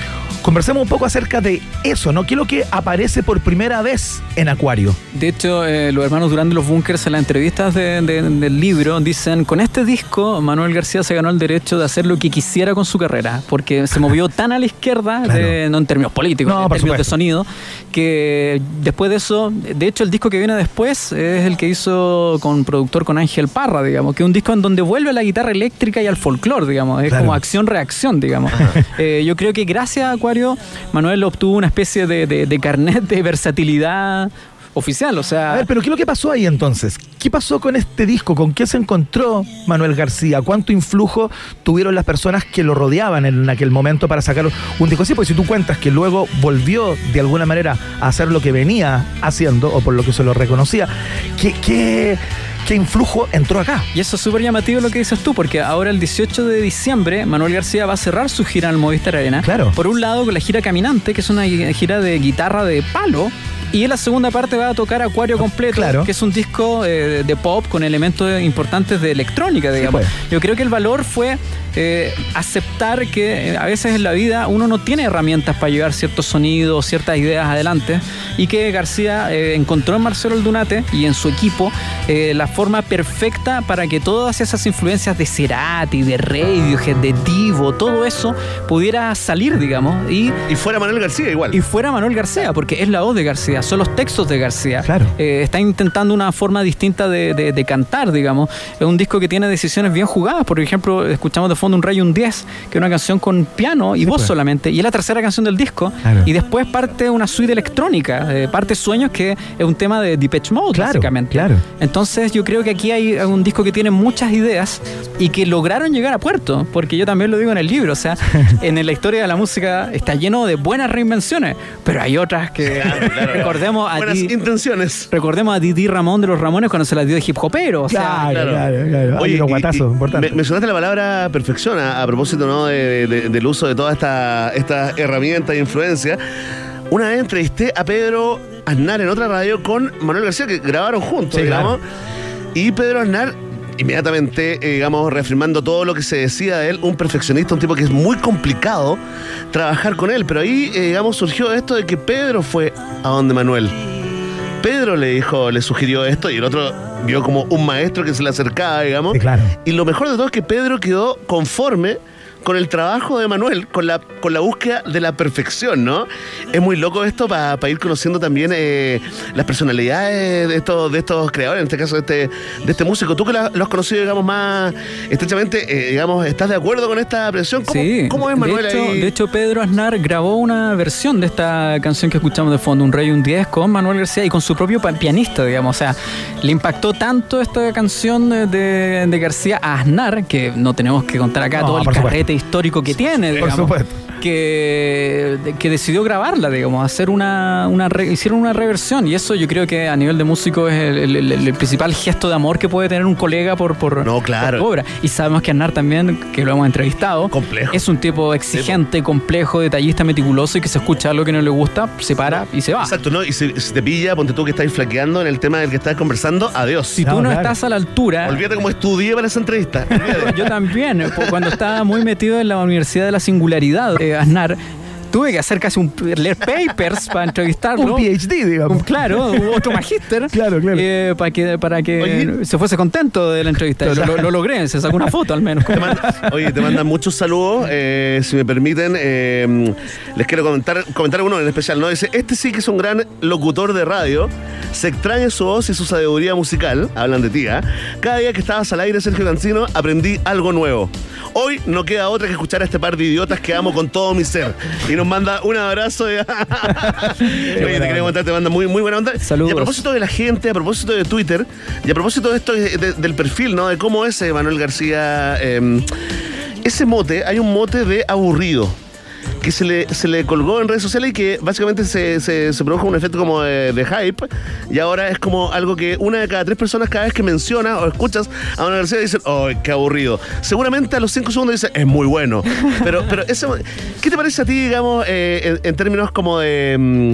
conversemos un poco acerca de eso, ¿no? ¿Qué es lo que aparece por primera vez en Acuario? De hecho, eh, los hermanos Durán de los Bunkers en las entrevistas de- de- del libro dicen, con este disco Manuel García se ganó el derecho de hacer lo que quisiera con su carrera, porque se movió tan a la izquierda, de- no en términos políticos, No, en términos de sonido, que después de eso, de hecho el disco que viene después es el que hizo con productor con Ángel Parra, digamos, que es un disco en donde vuelve a la guitarra eléctrica y al folclore, digamos, es Claro. como acción-reacción, digamos. Eh, yo creo que gracias a Acuario, Manuel obtuvo una especie de, de- de carnet de versatilidad oficial, o sea... A ver, pero ¿qué es lo que pasó ahí entonces? ¿Qué pasó con este disco? ¿Con qué se encontró Manuel García? ¿Cuánto influjo tuvieron las personas que lo rodeaban en aquel momento para sacar un disco así? Porque si tú cuentas que luego volvió de alguna manera a hacer lo que venía haciendo, o por lo que se lo reconocía, ¿qué, qué, qué influjo entró acá? Y eso es súper llamativo lo que dices tú, porque ahora el 18 de diciembre Manuel García va a cerrar su gira en el Movistar Arena. Claro. Por un lado con la gira Caminante, que es una gira de guitarra de palo. Y en la segunda parte va a tocar Acuario completo, Claro. que es un disco eh, de, pop con elementos importantes de electrónica, digamos. pues. Yo creo que el valor fue eh, aceptar que eh, a veces en la vida uno no tiene herramientas para llevar ciertos sonidos, ciertas ideas adelante, y que García eh, encontró en Marcelo Aldunate y en su equipo la forma perfecta para que todas esas influencias de Cerati, de Radiohead, de Divo, todo eso pudiera salir, digamos, y Y fuera Manuel García igual. y fuera Manuel García, porque es la voz de García, son los textos de García. Claro. Eh, está intentando una forma distinta de, de- de cantar, digamos. Es un disco que tiene decisiones bien jugadas. Por ejemplo, escuchamos de fondo un Rayo un 10, que es una canción con piano y Sí, voz pues. solamente. Y es la tercera canción del disco. Claro. Y después parte una suite electrónica, eh, parte Sueños, que es un tema de Depeche Mode, Claro, básicamente. claro. Entonces yo creo que aquí hay un disco que tiene muchas ideas y que lograron llegar a puerto, porque yo también lo digo en el libro, o sea, en la historia de la música está lleno de buenas reinvenciones, pero hay otras que recordemos a Buenas ti- intenciones. recordemos a Didi Ramón de los Ramones cuando se las dio de hip hopero, o sea, Claro, claro. claro, Oye, y- guatazos me- mencionaste la palabra perfección a, a propósito ¿no? de- de- del uso de todas estas estas herramientas e influencias. Una vez entrevisté a Pedro Aznar en otra radio con Manuel García, que grabaron juntos, Sí, digamos. Y Pedro Aznar, inmediatamente, eh, digamos, reafirmando todo lo que se decía de él, un perfeccionista, un tipo que es muy complicado trabajar con él. Pero ahí, eh, digamos, surgió esto de que Pedro fue a donde Manuel. Pedro le dijo, le sugirió esto y el otro vio como un maestro que se le acercaba, digamos. Sí, claro. Y lo mejor de todo es que Pedro quedó conforme con el trabajo de Manuel, con la, con la búsqueda de la perfección, ¿no? Es muy loco esto para ir conociendo también eh, las personalidades de estos, de estos creadores, en este caso de este, de este músico. Tú que la- lo has conocido, digamos, más estrechamente, eh, digamos, ¿estás de acuerdo con esta presión? ¿Cómo, Sí, cómo es Manuel de hecho, ahí? de hecho, Pedro Aznar grabó una versión de esta canción que escuchamos de fondo, Un Rey y un 10, con Manuel García y con su propio pianista, digamos. O sea, le impactó tanto esta canción de, de- de García a Aznar, que no tenemos que contar acá No, todo el carrete histórico que tiene, Por digamos. supuesto. Que, de- que decidió grabarla, digamos, hacer una, una re- hicieron una reversión y eso yo creo que a nivel de músico es el, el- el- el principal gesto de amor que puede tener un colega por, por, No, claro. por obra. Y sabemos que Aznar también, que lo hemos entrevistado, Complejo. es un tipo exigente, complejo, detallista, meticuloso y que se escucha algo que no le gusta, se para y se va. Exacto, ¿no? Y si, si te pilla, ponte tú que estás flaqueando en el tema del que estás conversando, adiós. Si tú no claro. estás a la altura, Olvídate cómo estudié para esa entrevista. Yo también, cuando estaba muy metido en la Universidad de la Singularidad, eh, Aznar, tuve que hacer casi un leer papers para entrevistarlo. Un PhD, digamos. Un- claro, otro magíster. Claro, claro. eh, para que, para que Oye. se fuese contento de la entrevista. Lo, lo- lo logré, se sacó una foto al menos. Te manda- oye, te mandan muchos saludos. eh, si me permiten, eh, les quiero comentar, comentar uno en especial. ¿no? Dice: Este sí que es un gran locutor de radio. Se extraña su voz y su sabiduría musical. Hablan de ti, ¿ah? Cada día que estabas al aire, Sergio Cancino, aprendí algo nuevo. Hoy no queda otra que escuchar a este par de idiotas que amo con todo mi ser. Y nos manda un abrazo. Oye, te contar, te manda muy, muy buena onda. Saludos. Y a propósito de la gente, a propósito de Twitter, y a propósito de esto de- de- del perfil, ¿no? De cómo es eh, Manuel García. eh, ese mote, hay un mote de aburrido. Que se le, se le colgó en redes sociales y que básicamente se, se, se produjo un efecto como de, de hype y ahora es como algo que una de cada tres personas cada vez que menciona o escuchas a una universidad dicen, oh, qué aburrido. Seguramente a los cinco segundos dicen, es muy bueno. Pero, pero ¿qué te parece a ti, digamos, eh, en, en términos como de, mm,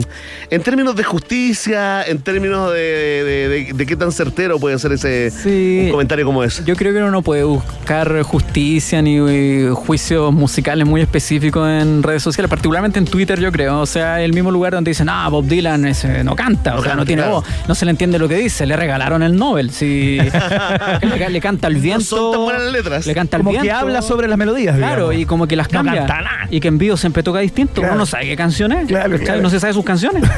en términos de justicia, en términos de, de- qué tan certero puede ser ese Sí. un comentario como ese? Yo creo que uno no puede buscar justicia ni eh, juicios musicales muy específicos en redes sociales, particularmente en Twitter, yo creo. O sea, el mismo lugar donde dicen, ah, Bob Dylan ese, no canta, No o sea, no tiene claro. voz, no se le entiende lo que dice, le regalaron el Nobel. Si le, le canta al viento. son tan buenas letras. Le canta al Como viento. que habla sobre las melodías, Claro, digamos. y como que las No cambia. canta nada. Y que en vivo siempre toca distinto. Claro. Uno no sabe qué canción es. Claro, claro. No se sabe sus canciones.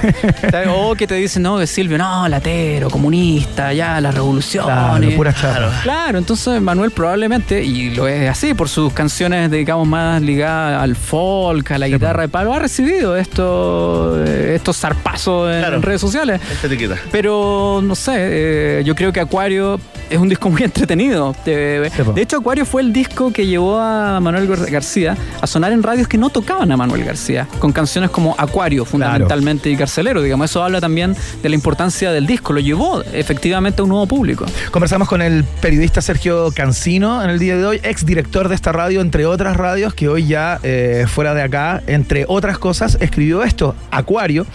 O que te dicen, no, que Silvio, no, latero, comunista, ya, la revolución. Claro. Claro, entonces Manuel probablemente, y lo es así, por sus canciones, digamos, más ligadas al folk, la guitarra de palo, ha recibido estos, eh, estos zarpazos en, Claro. redes sociales. Esta etiqueta. Pero no sé, eh, yo creo que Acuario es un disco muy entretenido. De, po. de hecho, Acuario fue el disco que llevó a Manuel Gar- García a sonar en radios que no tocaban a Manuel García, con canciones como Acuario, fundamentalmente, y Carcelero. Digamos, eso habla también de la importancia del disco. Lo llevó efectivamente a un nuevo público. Conversamos con el periodista Sergio Cancino en el día de hoy, ex director de esta radio, entre otras radios, que hoy ya eh, fuera de acá, entre otras cosas, escribió esto, Acuario,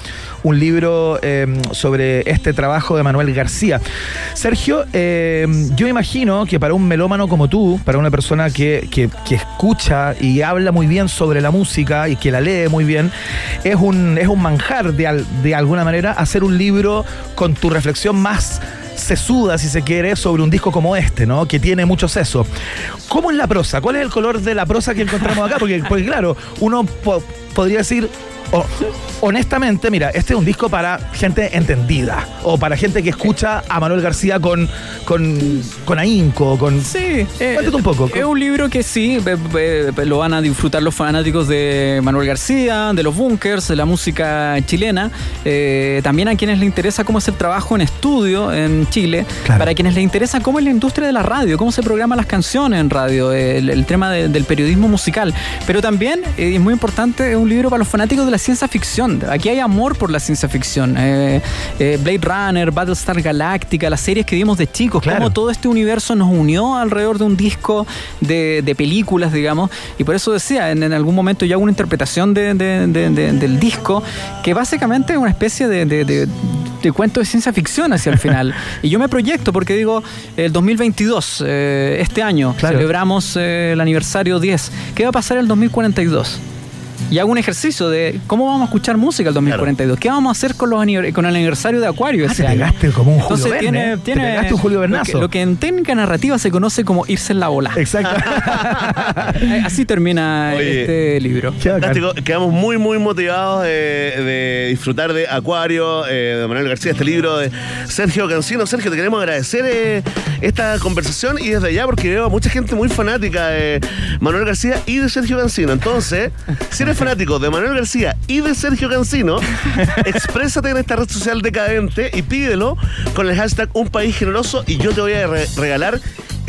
un libro eh, sobre este trabajo de Manuel García. Sergio, eh, yo imagino que para un melómano como tú, para una persona que, que- escucha y habla muy bien sobre la música y que la lee muy bien, es un, es un manjar de, de alguna manera hacer un libro con tu reflexión más sesuda, si se quiere, sobre un disco como este, ¿no? Que tiene mucho seso. ¿Cómo es la prosa? ¿Cuál es el color de la prosa que encontramos acá? Porque, porque claro, uno po- podría decir, honestamente, mira, este es un disco para gente entendida, o para gente que escucha a Manuel García con, con, con ahínco, con... Sí, eh, un poco. Es un libro que sí, be- be- lo van a disfrutar los fanáticos de Manuel García, de los bunkers, de la música chilena. eh, también a quienes les interesa cómo es el trabajo en estudio en Chile. Claro. Para quienes les interesa cómo es la industria de la radio, cómo se programan las canciones en radio, el, el tema de- del periodismo musical. Pero también, eh, es muy importante, es un libro para los fanáticos de la ciencia ficción. Aquí hay amor por la ciencia ficción. Eh, eh, Blade Runner, Battlestar Galactica, las series que vimos de chicos, Claro. cómo todo este universo nos unió alrededor de un disco de, de películas, digamos. Y por eso decía, en, en algún momento yo hago una interpretación de- de- de- de- del disco que básicamente es una especie de, cuento de ciencia ficción hacia el final. y yo me proyecto porque digo, el 2022, eh, este año, Claro. celebramos eh, el aniversario 10. ¿Qué va a pasar el 2042? Y hago un ejercicio de cómo vamos a escuchar música el 2042. ¿Qué vamos a hacer con, los con el aniversario de Acuario Ah, ese te año? pegaste como un Julio Entonces Verne, tiene. Te tiene pegaste un Julio lo que- Vernazo. Lo que, en técnica narrativa se conoce como irse en la bola. Exacto. Así termina Oye, este libro. Fantástico. Quedamos muy, muy motivados de, de disfrutar de Acuario, eh, de Manuel García, este libro de Sergio Cancino. Sergio, te queremos agradecer eh, esta conversación y desde allá porque veo a mucha gente muy fanática de Manuel García y de Sergio Cancino. Entonces, si eres fanático de Manuel García y de Sergio Cancino, exprésate en esta red social decadente y pídelo con el hashtag Un País Generoso y yo te voy a re- regalar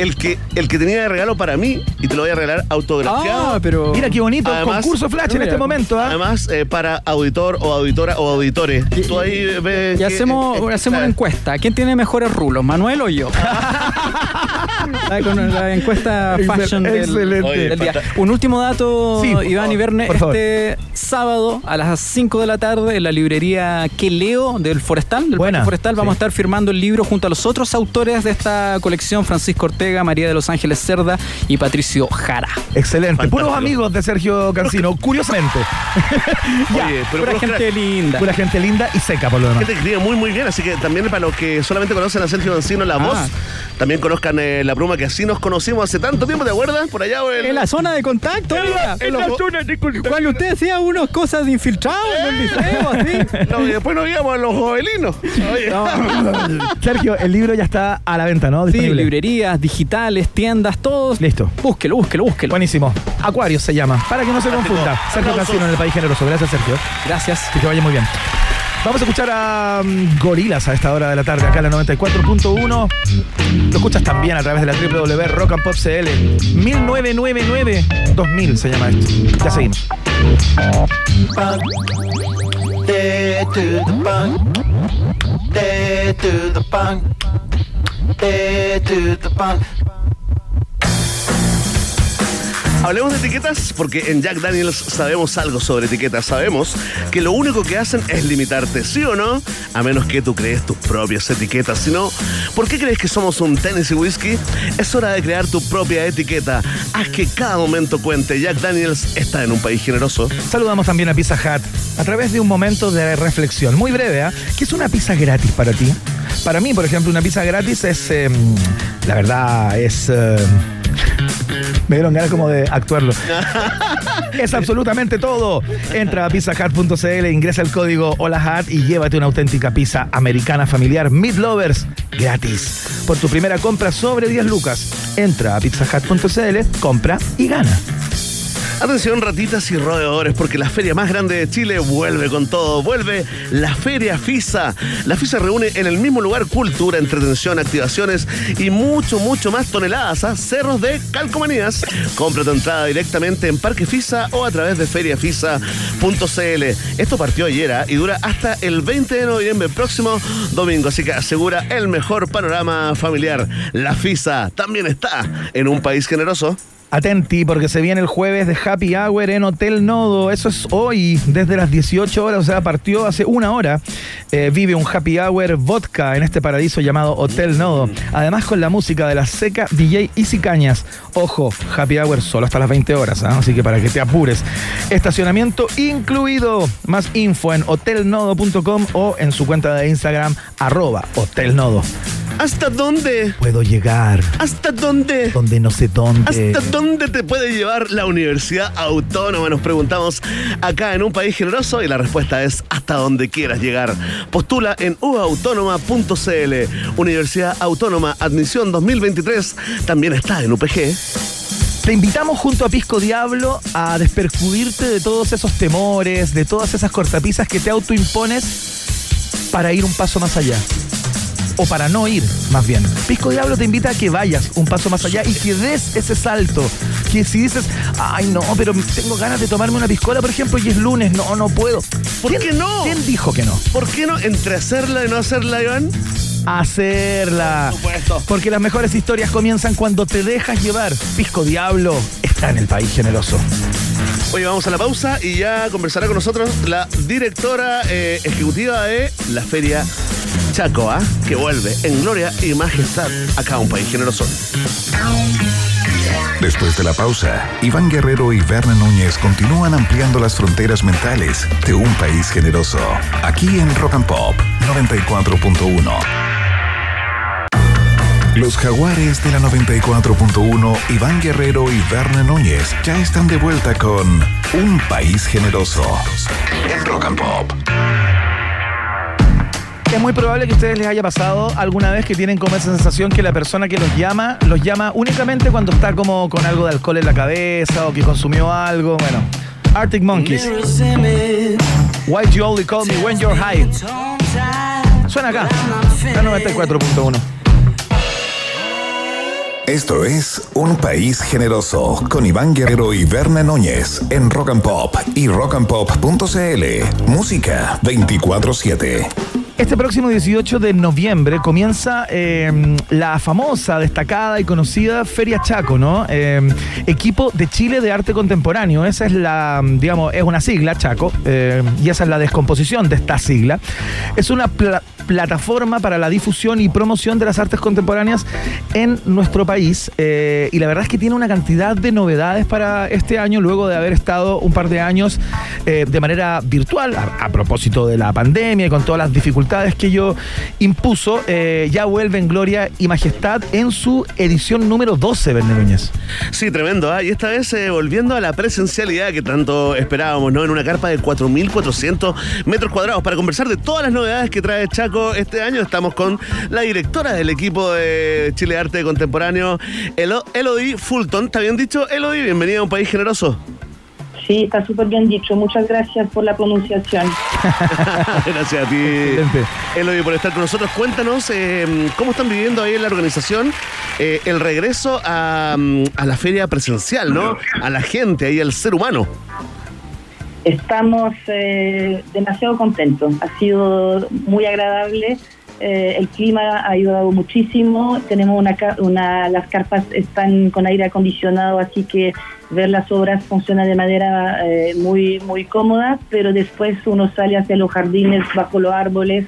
el que, el que tenía de regalo para mí y te lo voy a regalar autografiado. Ah, pero. Mira qué bonito, Además- concurso flash en este momento. ¿ah? Además, eh, para auditor o auditora o auditores. Tú ahí ves. Y hacemos, eh, eh, hacemos una encuesta. ¿Quién tiene mejores rulos, Manuel o yo? Ah, Con la encuesta Excel- fashion del. Oye, del día. Un último dato, Sí, Iván favor, y Verne. favor. Este sábado a las 5 de la tarde en la librería Que Leo del Forestal, del Buena, Forestal, vamos sí. a estar firmando el libro junto a los otros autores de esta colección, Francisco Ortega, María de los Ángeles Cerda y Patricio Jara. Excelente. Fantástico. Puros amigos de Sergio Cancino, curiosamente. ya, Oye, pero Pura gente linda. pura gente linda y seca por lo demás. Gente que escribe muy muy bien, así que también para los que solamente conocen a Sergio Cancino la Ah. voz, también conozcan eh, la pluma que así nos conocimos hace tanto tiempo, ¿te acuerdas? Por allá En la zona de contacto, en la zona de contacto. Cuando usted hacía unas cosas de infiltrado en el liceo, así. No, y después nos íbamos a los jovelinos. Oye. Sergio, el libro ya está a la venta, ¿no? Sí, Disponible. librerías, digitales, tiendas, todos. Listo. Búsquelo, búsquelo, búsquelo. Buenísimo. Acuario se llama. Para que no se confunda. Sergio. Cancino en el País Generoso. Gracias, Sergio. Gracias. Que te vaya muy bien. Vamos a escuchar a mm, Gorilas a esta hora de la tarde, acá en la 94.1. Lo escuchas también a través de la www Rock and Pop CL. 1999 2000 se llama esto. Ya seguimos. Day to the punk. Day to the punk. Day to the punk. Hablemos de etiquetas porque en Jack Daniels sabemos algo sobre etiquetas. Sabemos que lo único que hacen es limitarte, ¿sí o no? A menos que tú crees tus propias etiquetas. Si no, ¿por qué crees que somos un Tennessee Whiskey? Es hora de crear tu propia etiqueta. Haz que cada momento cuente. Jack Daniels está en un país generoso. Saludamos también a Pizza Hut a través de un momento de reflexión muy breve. ¿ah? ¿Qué es una pizza gratis para ti? Para mí, por ejemplo, una pizza gratis es, eh, la verdad, es... eh, me dieron ganas como de actuarlo. es absolutamente todo. Entra a pizzahut.cl, ingresa el código HOLAHAT y llévate una auténtica pizza americana familiar Meat Lovers gratis. Por tu primera compra sobre 10 lucas. Entra a pizzahut.cl, compra y gana. Atención ratitas y roedores porque la feria más grande de Chile vuelve con todo, vuelve la Feria FISA. La FISA reúne en el mismo lugar cultura, entretención, activaciones y mucho, mucho más toneladas a cerros de calcomanías. Compra tu entrada directamente en Parque FISA o a través de feriafisa.cl. Esto partió ayer ¿ah? y dura hasta el 20 de noviembre próximo domingo, así que asegura el mejor panorama familiar. La FISA también está en un país generoso. Atenti, porque se viene el jueves de Happy Hour en Hotel Nodo. Eso es hoy, desde las 18 horas, o sea, partió hace una hora. Eh, vive un Happy Hour vodka en este paraíso llamado Hotel Nodo. Además, con la música de la seca DJ Easy Cañas. Ojo, Happy Hour solo hasta las 20 horas, ¿ah? así que para que te apures. Estacionamiento incluido. Más info en hotelnodo.com o en su cuenta de Instagram, arroba Hotel Nodo. ¿Hasta dónde? Puedo llegar ¿Hasta dónde? donde no sé dónde. ¿Hasta dónde te puede llevar la Universidad Autónoma? Nos preguntamos acá en un país generoso y la respuesta es hasta donde quieras llegar. Postula en uautónoma.cl. Universidad Autónoma Admisión 2023 también está en UPG. Te invitamos junto a Pisco Diablo a despercudirte de todos esos temores, de todas esas cortapisas que te autoimpones para ir un paso más allá. O para no ir, más bien. Pisco Diablo te invita a que vayas un paso más allá y que des ese salto. Que si dices, ay no, pero tengo ganas de tomarme una piscola, por ejemplo, y es lunes, no, no puedo. ¿Por ¿Quién- qué no? ¿Quién dijo que no? ¿Por qué no entre hacerla y no hacerla, Iván? Hacerla. Por supuesto. Porque las mejores historias comienzan cuando te dejas llevar. Pisco Diablo está en el país generoso. Oye, vamos a la pausa y ya conversará con nosotros la directora eh, ejecutiva de la Feria Chacoa, que vuelve en gloria y majestad acá a un país generoso. Después de la pausa, Iván Guerrero y Berna Núñez continúan ampliando las fronteras mentales de un país generoso. Aquí en Rock and Pop 94.1. Los jaguares de la 94.1, Iván Guerrero y Berna Núñez ya están de vuelta con Un País Generoso en Rock and Pop. Es muy probable que a ustedes les haya pasado alguna vez que tienen como esa sensación que la persona que los llama, los llama únicamente cuando está como con algo de alcohol en la cabeza o que consumió algo. Bueno, Arctic Monkeys. Why you only call me when you're high? Suena acá, la 94.1. Esto es Un País Generoso con Iván Guerrero y Berna Núñez en Rock and Pop y rockandpop.cl. Música 24-7. Este próximo 18 de noviembre comienza eh, la famosa, destacada y conocida Feria Chaco, ¿no? Eh, equipo de Chile de Arte Contemporáneo. Esa es la, digamos, es una sigla, Chaco, eh, y esa es la descomposición de esta sigla. Es una pla- plataforma para la difusión y promoción de las artes contemporáneas en nuestro país. eh, y la verdad es que tiene una cantidad de novedades para este año, luego de haber estado un par de años eh, de manera virtual, a propósito de la pandemia y con todas las dificultades que ello impuso, eh, ya vuelve en gloria y majestad en su edición número 12, Verne Núñez. Sí, tremendo, ¿ah? Y esta vez eh, volviendo a la presencialidad que tanto esperábamos, ¿no? En una carpa de 4.400 metros cuadrados. Para conversar de todas las novedades que trae Chaco este año, estamos con la directora del equipo de Chile Arte Contemporáneo, Elo- Elodie Fulton. ¿Está bien dicho, Elodie? Bienvenida a un país generoso. Sí, está súper bien dicho. Muchas gracias por la pronunciación. Gracias a ti, Excelente. Eloy, por estar con nosotros. Cuéntanos eh, cómo están viviendo ahí en la organización eh, el regreso a, mm, a la feria presencial, ¿no? A la gente, ahí al ser humano. Estamos eh, demasiado contentos. Ha sido muy agradable. Eh, el clima ha ayudado muchísimo. Tenemos una, una, las carpas están con aire acondicionado, así que ver las obras funciona de manera eh, muy muy cómoda. Pero después uno sale hacia los jardines, bajo los árboles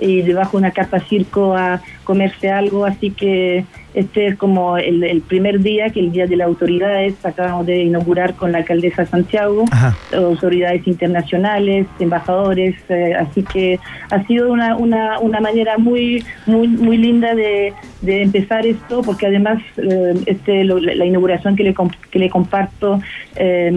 y debajo de una carpa circo a comerse algo. Así que este es como el, el primer día, que el día de las autoridades acabamos de inaugurar con la alcaldesa Santiago Ajá. autoridades internacionales, embajadores, eh, así que ha sido una, una, una manera muy muy muy linda de, de empezar esto, porque además eh, este lo- la inauguración que le, que le comparto eh,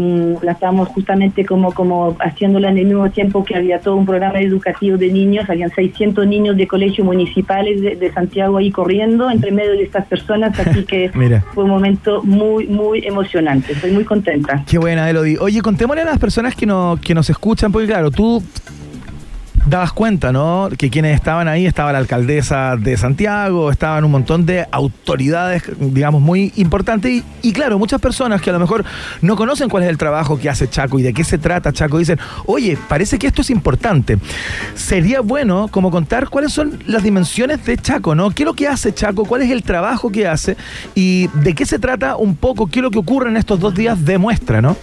la estamos justamente como, como haciéndola en el mismo tiempo que había todo un programa educativo de niños, habían 600 niños de colegios municipales de, de Santiago ahí corriendo entre medio de estas personas, así que Mira. fue un momento muy, muy emocionante, estoy muy contenta. Qué buena, Elodie. Oye, contémosle a las personas que, no, que nos escuchan, porque claro, tú dabas cuenta, ¿no? Que quienes estaban ahí, estaba la alcaldesa de Santiago, estaban un montón de autoridades, digamos, muy importantes. Y, claro, muchas personas que a lo mejor no conocen cuál es el trabajo que hace Chaco y de qué se trata Chaco, dicen, oye, parece que esto es importante. Sería bueno como contar cuáles son las dimensiones de Chaco, ¿no? ¿Qué es lo que hace Chaco? ¿Cuál es el trabajo que hace? Y de qué se trata un poco, qué es lo que ocurre en estos dos días de muestra, ¿no?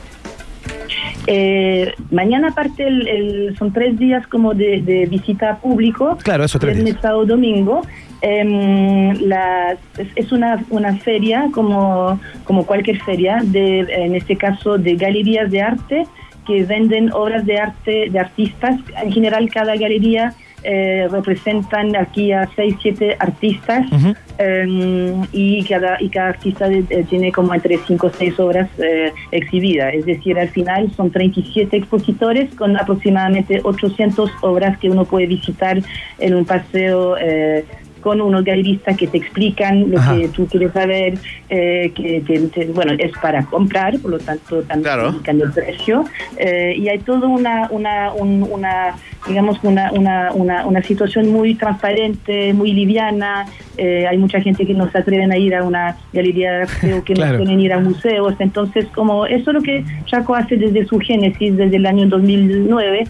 Eh, mañana aparte el, el- son tres días como de, de visita público. Claro, eso, tres días. sábado, domingo. Em, las- es, es una, una feria como, como cualquier feria, de, en este caso de galerías de arte que venden obras de arte de artistas. En general cada galería eh, representan aquí a seis, siete artistas. Eh, y cada y cada artista de- eh, tiene como entre 5 o 6 obras eh, exhibidas. Es decir, al final son 37 expositores con aproximadamente 800 obras que uno puede visitar en un paseo. eh, con unos galeristas que te explican lo Ajá. que tú quieres saber, eh, que te- te- bueno, es para comprar, por lo tanto también indican el precio. eh, y hay toda una, una, un- una digamos, una, una, una, una situación muy transparente, muy liviana. eh, hay mucha gente que no se atreven a ir a una galería de arte o que Claro. no quieren ir a museos. Entonces, como eso es lo que Chaco hace desde su génesis, desde el año 2009.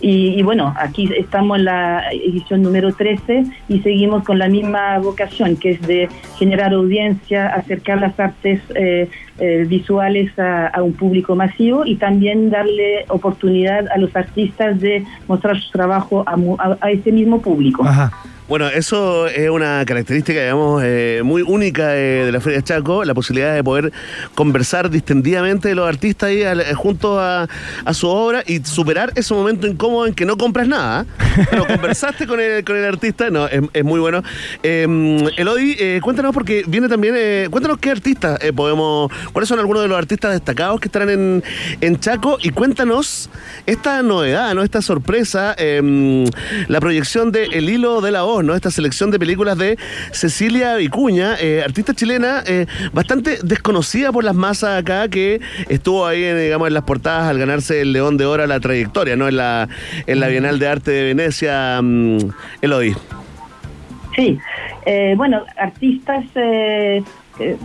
Y, y bueno, aquí estamos en la edición número 13 y seguimos con la misma vocación, que es de generar audiencia, acercar las artes eh, eh, visuales a, un público masivo y también darle oportunidad a los artistas de mostrar su trabajo a, a- a ese mismo público. Bueno, eso es una característica, digamos, eh, muy única de la Feria Chaco, la posibilidad de poder conversar distendidamente de los artistas ahí al- eh, junto a, su obra y superar ese momento incómodo en que no compras nada, pero conversaste con el, con el artista, no, es, es muy bueno. Eh, Elodie, cuéntanos porque viene también, eh, cuéntanos qué artistas podemos, cuáles son algunos de los artistas destacados que estarán en, en Chaco y cuéntanos esta novedad, ¿no? Esta sorpresa, eh, la proyección de El Hilo de la Voz, ¿no? Esta selección de películas de Cecilia Vicuña, eh, artista chilena eh, bastante desconocida por las masas acá, que estuvo ahí, digamos, en las portadas al ganarse el León de Oro a la trayectoria, ¿no? En la, en la Bienal de Arte de Venecia, mm, Elodie. Sí, eh, bueno, artistas, eh, eh,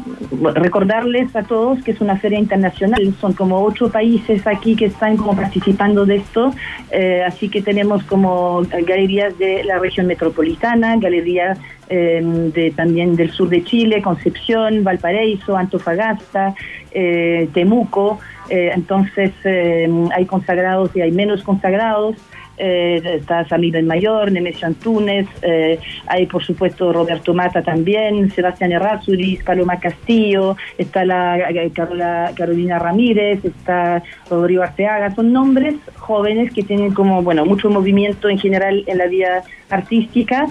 recordarles a todos que es una feria internacional, son como ocho países aquí que están como participando de esto, eh, así que tenemos como galerías de la región metropolitana, galerías eh, de, también del sur de Chile, Concepción, Valparaíso, Antofagasta, eh, Temuco, eh, entonces eh, hay consagrados y hay menos consagrados. Eh, está Samir el Mayor, Nemesio Antunes, eh, hay por supuesto Roberto Mata también, Sebastián Errázuriz, Paloma Castillo, está la eh, Carola- Carolina Ramírez, está Rodrigo Arteaga, son nombres jóvenes que tienen como, bueno, mucho movimiento en general en la vida artística.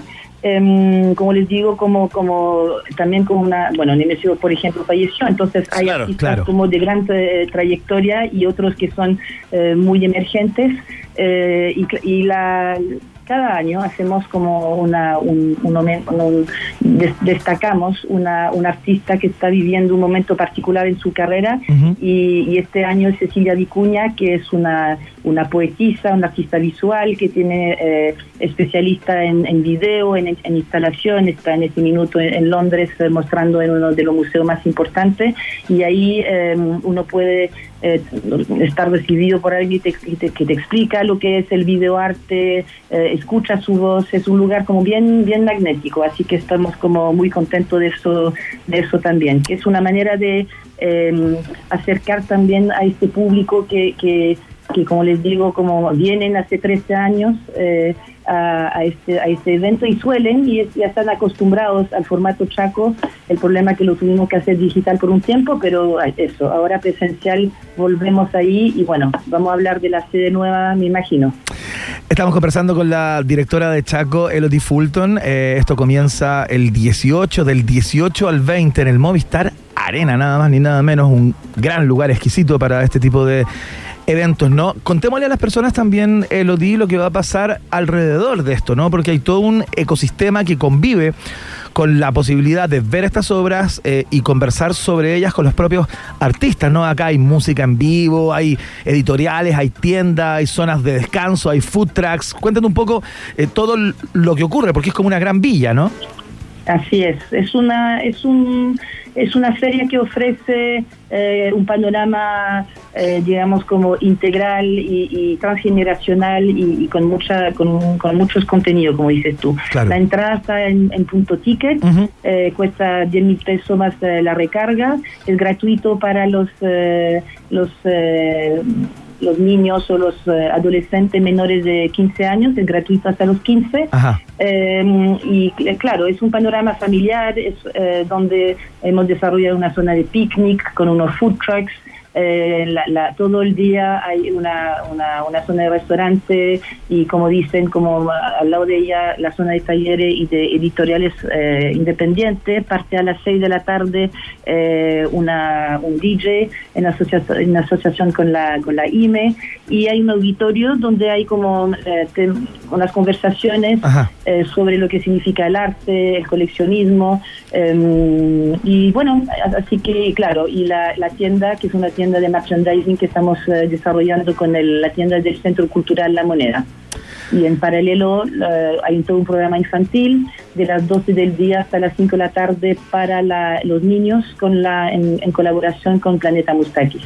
Em, como les digo, como como también como una, bueno, Nemesio, por ejemplo, falleció, entonces hay Claro, artistas claro. como de gran eh, trayectoria y otros que son eh, muy emergentes. Eh, y, y la, cada año hacemos como una, un, un des- destacamos una, un artista que está viviendo un momento particular en su carrera y, y este año es Cecilia Vicuña, que es una, una poetisa, una artista visual, que tiene eh, especialista en, video, en, en instalación, está en este minuto en, Londres eh, mostrando en uno de los museos más importantes. Y ahí eh, uno puede eh, estar recibido por alguien que te, que te- explica lo que es el videoarte, eh, escucha su voz, es un lugar como bien bien magnético, así que estamos como muy contentos de eso de eso también, que es una manera de eh, acercar también a este público que, que, como les digo, como vienen hace 13 años eh, a, a este, a este evento y suelen y ya están acostumbrados al formato Chaco. El problema es que lo tuvimos que hacer digital por un tiempo, pero eso, ahora presencial volvemos ahí y bueno, vamos a hablar de la sede nueva, me imagino. Estamos conversando con la directora de Chaco, Elodie Fulton. Eh, esto comienza el 18, del 18 al 20 en el Movistar Arena, nada más ni nada menos. Un gran lugar exquisito para este tipo de eventos, ¿no? Contémosle a las personas también, Elodie, lo que va a pasar alrededor de esto, ¿no? Porque hay todo un ecosistema que convive con la posibilidad de ver estas obras eh, y conversar sobre ellas con los propios artistas, ¿no? Acá hay música en vivo, hay editoriales, hay tiendas, hay zonas de descanso, hay food trucks. Cuéntanos un poco eh, todo lo que ocurre, porque es como una gran villa, ¿no? Así es, es una, es un, es una feria que ofrece eh, un panorama, eh, digamos, como integral y, y transgeneracional y, y con mucha, con, con muchos contenidos, como dices tú. Claro. La entrada está en, en punto ticket, eh, cuesta 10 mil pesos más eh, la recarga, es gratuito para los, eh, los eh, los niños o los eh, adolescentes menores de 15 años, es gratuito hasta los 15. Ajá. Eh, y cl- claro, es un panorama familiar, es eh, donde hemos desarrollado una zona de picnic con unos food trucks. Eh, la- la- todo el día hay una, una, una zona de restaurante y como dicen, como al lado de ella la zona de talleres y de editoriales eh, independientes. Parte a las 6 de la tarde eh, una, un DJ en, asociación en asociación con la, con la IME y hay un auditorio donde hay como eh, unas conversaciones eh, sobre lo que significa el arte, el coleccionismo. eh, y bueno, así que claro, y la, la tienda, que es una tienda de merchandising que estamos eh, desarrollando con el- la tienda del Centro Cultural La Moneda. Y en paralelo eh, hay todo un programa infantil de las 12 del día hasta las 5 de la tarde para la- los niños con la, en, en colaboración con Planeta Mustakis.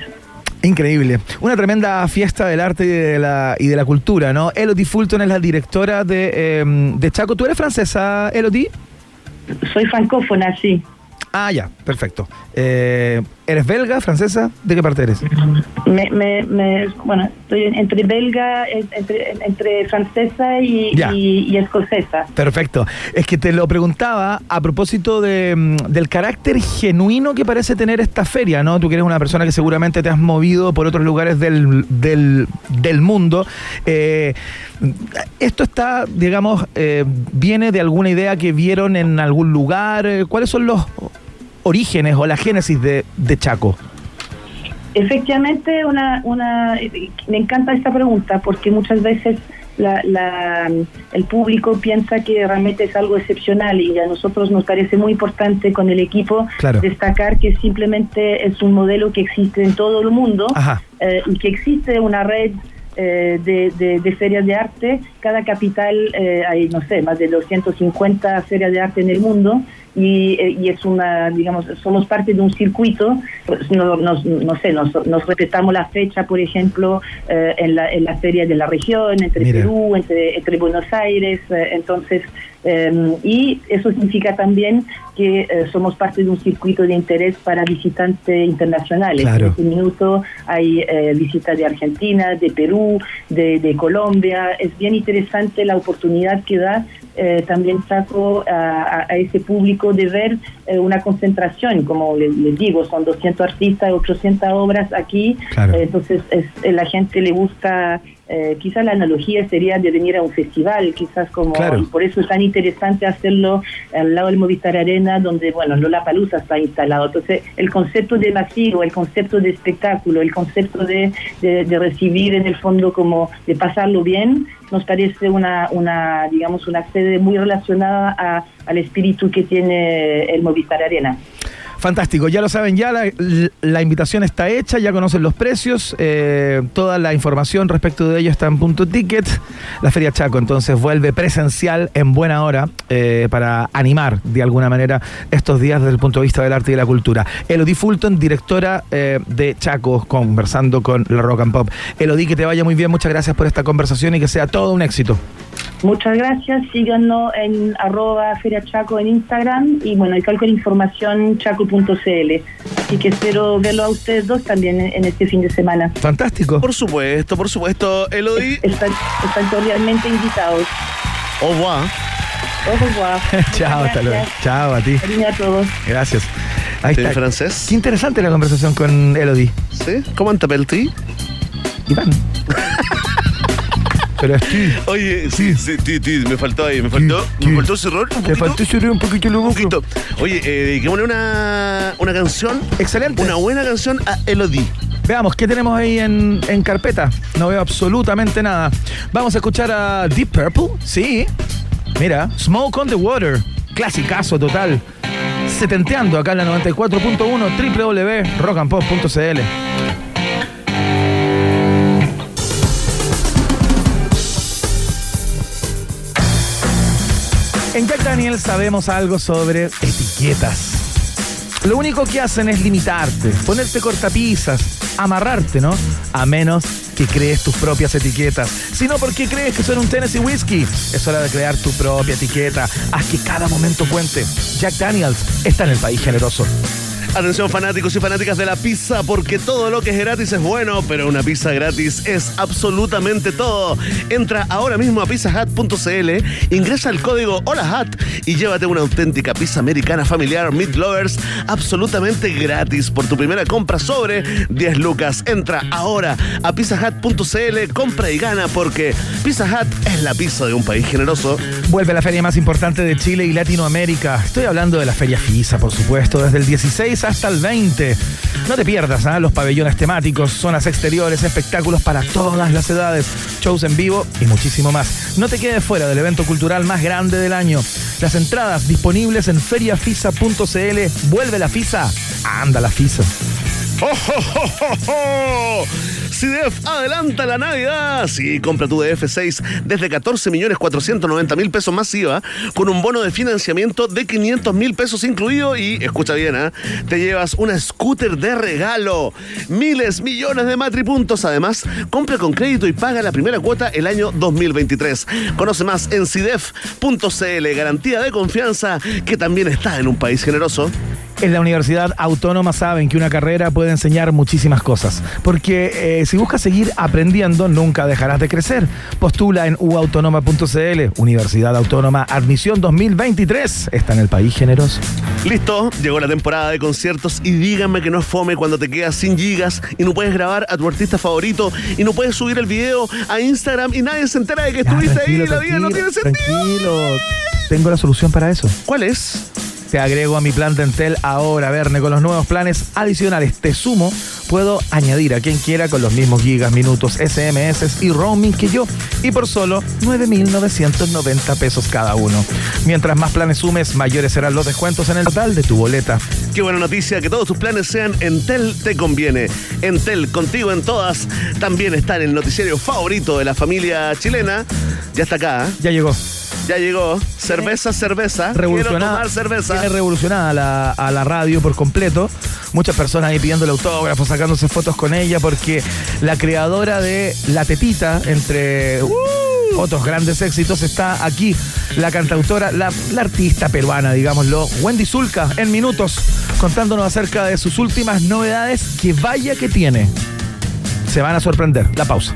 Increíble. Una tremenda fiesta del arte y de la, y de la cultura, ¿no? Elodie Fulton es la directora de, eh, de Chaco. ¿Tú eres francesa, Elodie? Soy francófona, sí. Ah, ya, perfecto. Eh, ¿Eres belga, francesa? ¿De qué parte eres? Me, me, me- bueno, estoy entre belga, en- entre, entre francesa y, Ya. y- y escocesa. Perfecto. Es que te lo preguntaba a propósito de, mm, del carácter genuino que parece tener esta feria, ¿no? Tú que eres una persona que seguramente te has movido por otros lugares del, del, del mundo. Eh, esto está, digamos, eh, viene de alguna idea que vieron en algún lugar. ¿Cuáles son los orígenes o la génesis de, de Chaco? Efectivamente, una, una, me encanta esta pregunta porque muchas veces la, la- el público piensa que realmente es algo excepcional y a nosotros nos parece muy importante con el equipo Claro. destacar que simplemente es un modelo que existe en todo el mundo eh, y que existe una red eh, de, de- de ferias de arte. Cada capital eh, hay, no sé, más de 250 ferias de arte en el mundo y, eh, y es una, digamos, somos parte de un circuito. Pues, no, nos- no sé, nos, nos respetamos la fecha, por ejemplo, eh, en, la, en la feria de la región, entre Mira. Perú, entre, entre Buenos Aires. eh, entonces, eh, y eso significa también que eh, somos parte de un circuito de interés para visitantes internacionales. Claro. En este minuto hay eh, visitas de Argentina, de Perú, de, de Colombia. Es bien interesante la oportunidad que da eh, también Chaco a, a- ese público de ver eh, una concentración, como les, les digo, son 200 artistas, 800 obras aquí, Claro. Entonces es, la gente le gusta eh, quizás la analogía sería de venir a un festival, quizás como, Claro. y por eso es tan interesante hacerlo al lado del Movistar Arena, donde, bueno, Lola Palusa está instalado. Entonces, el concepto de masivo, el concepto de espectáculo, el concepto de, de- de recibir en el fondo como de pasarlo bien, nos parece una, una digamos, una sede muy relacionada a- al espíritu que tiene el Movistar Arena. Fantástico, ya lo saben, ya la, la invitación está hecha, ya conocen los precios, eh, toda la información respecto de ello está en punto ticket. La Feria Chaco entonces vuelve presencial en buena hora eh, para animar de alguna manera estos días desde el punto de vista del arte y de la cultura. Elodie Fulton, directora eh, de Chaco, conversando con la Rock and Pop. Elodie, que te vaya muy bien, muchas gracias por esta conversación y que sea todo un éxito. Muchas gracias, síganos en arroba Feria Chaco en Instagram y bueno, y cualquier información chaco.cl. Así que espero verlo a ustedes dos también en, en este fin de semana. Fantástico. Por supuesto, por supuesto, Elodie. Están, están cordialmente invitados. Au revoir. Au revoir. Chao, hasta luego. Chao a ti. Cariño a todos. Gracias. Ahí ¿En está. francés? Qué interesante la conversación con Elodie. ¿Sí? ¿Cómo t'appelles ti? Iván. Oye, sí, sí, ti, ti, me faltó ahí, me faltó, me faltó un Te poquito. faltó llorar un poquito lo un poquito. Oye, eh, dediquémosle una, una canción, Excelente. una buena canción a Elodie. Veamos, ¿qué tenemos ahí en, en carpeta? No veo absolutamente nada. Vamos a escuchar a Deep Purple. Sí. Mira, Smoke on the Water. Clasicazo total. Setenteando acá en la 94.1 www.rockandpop.cl. En Jack Daniel sabemos algo sobre etiquetas. Lo único que hacen es limitarte, ponerte cortapisas, amarrarte, ¿no? A menos que crees tus propias etiquetas. Si no, ¿por qué crees que son un Tennessee Whiskey? Es hora de crear tu propia etiqueta. Haz que cada momento cuente. Jack Daniels está en el país generoso. Atención fanáticos y fanáticas de la pizza, porque todo lo que es gratis es bueno, pero una pizza gratis es absolutamente todo. Entra ahora mismo a pizzahut.cl, ingresa el código HOLAHAT y llévate una auténtica pizza americana familiar Meat Lovers absolutamente gratis por tu primera compra sobre 10 lucas. Entra ahora a pizzahut.cl, compra y gana, porque Pizza Hut es la pizza de un país generoso. Vuelve la feria más importante de Chile y Latinoamérica. Estoy hablando de la Feria FISA, por supuesto, desde el 16 hasta el 20. No te pierdas ¿ah? los pabellones temáticos, zonas exteriores, espectáculos para todas las edades, shows en vivo y muchísimo más. No te quedes fuera del evento cultural más grande del año. Las entradas disponibles en feriafisa.cl. Vuelve la FISA. Anda la FISA. ¡Oh, oh, oh, oh, oh! CIDEF adelanta la Navidad. Sí, compra tu DF6 desde 14 millones 490 mil pesos más IVA con un bono de financiamiento de 500 mil pesos incluido y, escucha bien, ¿ah? te llevas una scooter de regalo. Miles, millones de matripuntos. Además, compra con crédito y paga la primera cuota el año 2023. Conoce más en CIDEF.cl. Garantía de confianza que también está en un país generoso. En la Universidad Autónoma saben que una carrera puede enseñar muchísimas cosas, porque eh, si buscas seguir aprendiendo nunca dejarás de crecer. Postula en uautónoma.cl, Universidad Autónoma Admisión 2023, está en el país generoso. Listo, llegó la temporada de conciertos y díganme que no es fome cuando te quedas sin gigas y no puedes grabar a tu artista favorito y no puedes subir el video a Instagram y nadie se entera de que Ya, estuviste ahí y la vida no tiene sentido. Tranquilo, tengo la solución para eso. ¿Cuál es? Te agrego a mi plan Dentel ahora, Verne, con los nuevos planes adicionales. Te sumo, puedo añadir a quien quiera con los mismos gigas, minutos, SMS y roaming que yo. Y por solo 9,990 pesos cada uno. Mientras más planes sumes, mayores serán los descuentos en el total de tu boleta. Qué buena noticia, que todos tus planes sean Entel te conviene. Entel, contigo en todas, también está en el noticiario favorito de la familia chilena. Ya está acá, ¿eh? Ya llegó. Ya llegó. Cerveza, cerveza. Revolucionada, tomar cerveza. Tiene revolucionada la- a la radio por completo. Muchas personas ahí pidiéndole autógrafos, sacándose fotos con ella, porque la creadora de La Tetita, entre uh, otros grandes éxitos, está aquí. La cantautora, la, la artista peruana, digámoslo, Wendy Zulka, en minutos, contándonos acerca de sus últimas novedades, que vaya que tiene. Se van a sorprender. La pausa.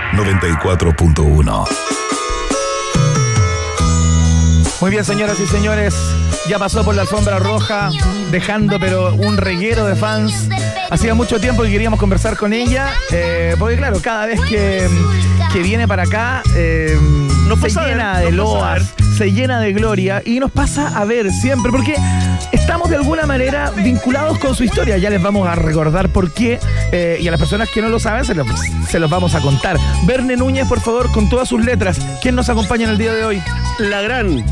94.1. Muy bien, señoras y señores, ya pasó por la alfombra roja, dejando pero un reguero de fans. Hacía mucho tiempo que queríamos conversar con ella, eh, porque claro, cada vez que, que viene para acá, eh, Nos se ver, llena de a loas, se llena de gloria y nos pasa a ver siempre, porque estamos de alguna manera vinculados con su historia. Ya les vamos a recordar por qué, eh, y a las personas que no lo saben, se los, se los vamos a contar. Verne Núñez, por favor, con todas sus letras. ¿Quién nos acompaña en el día de hoy? La gran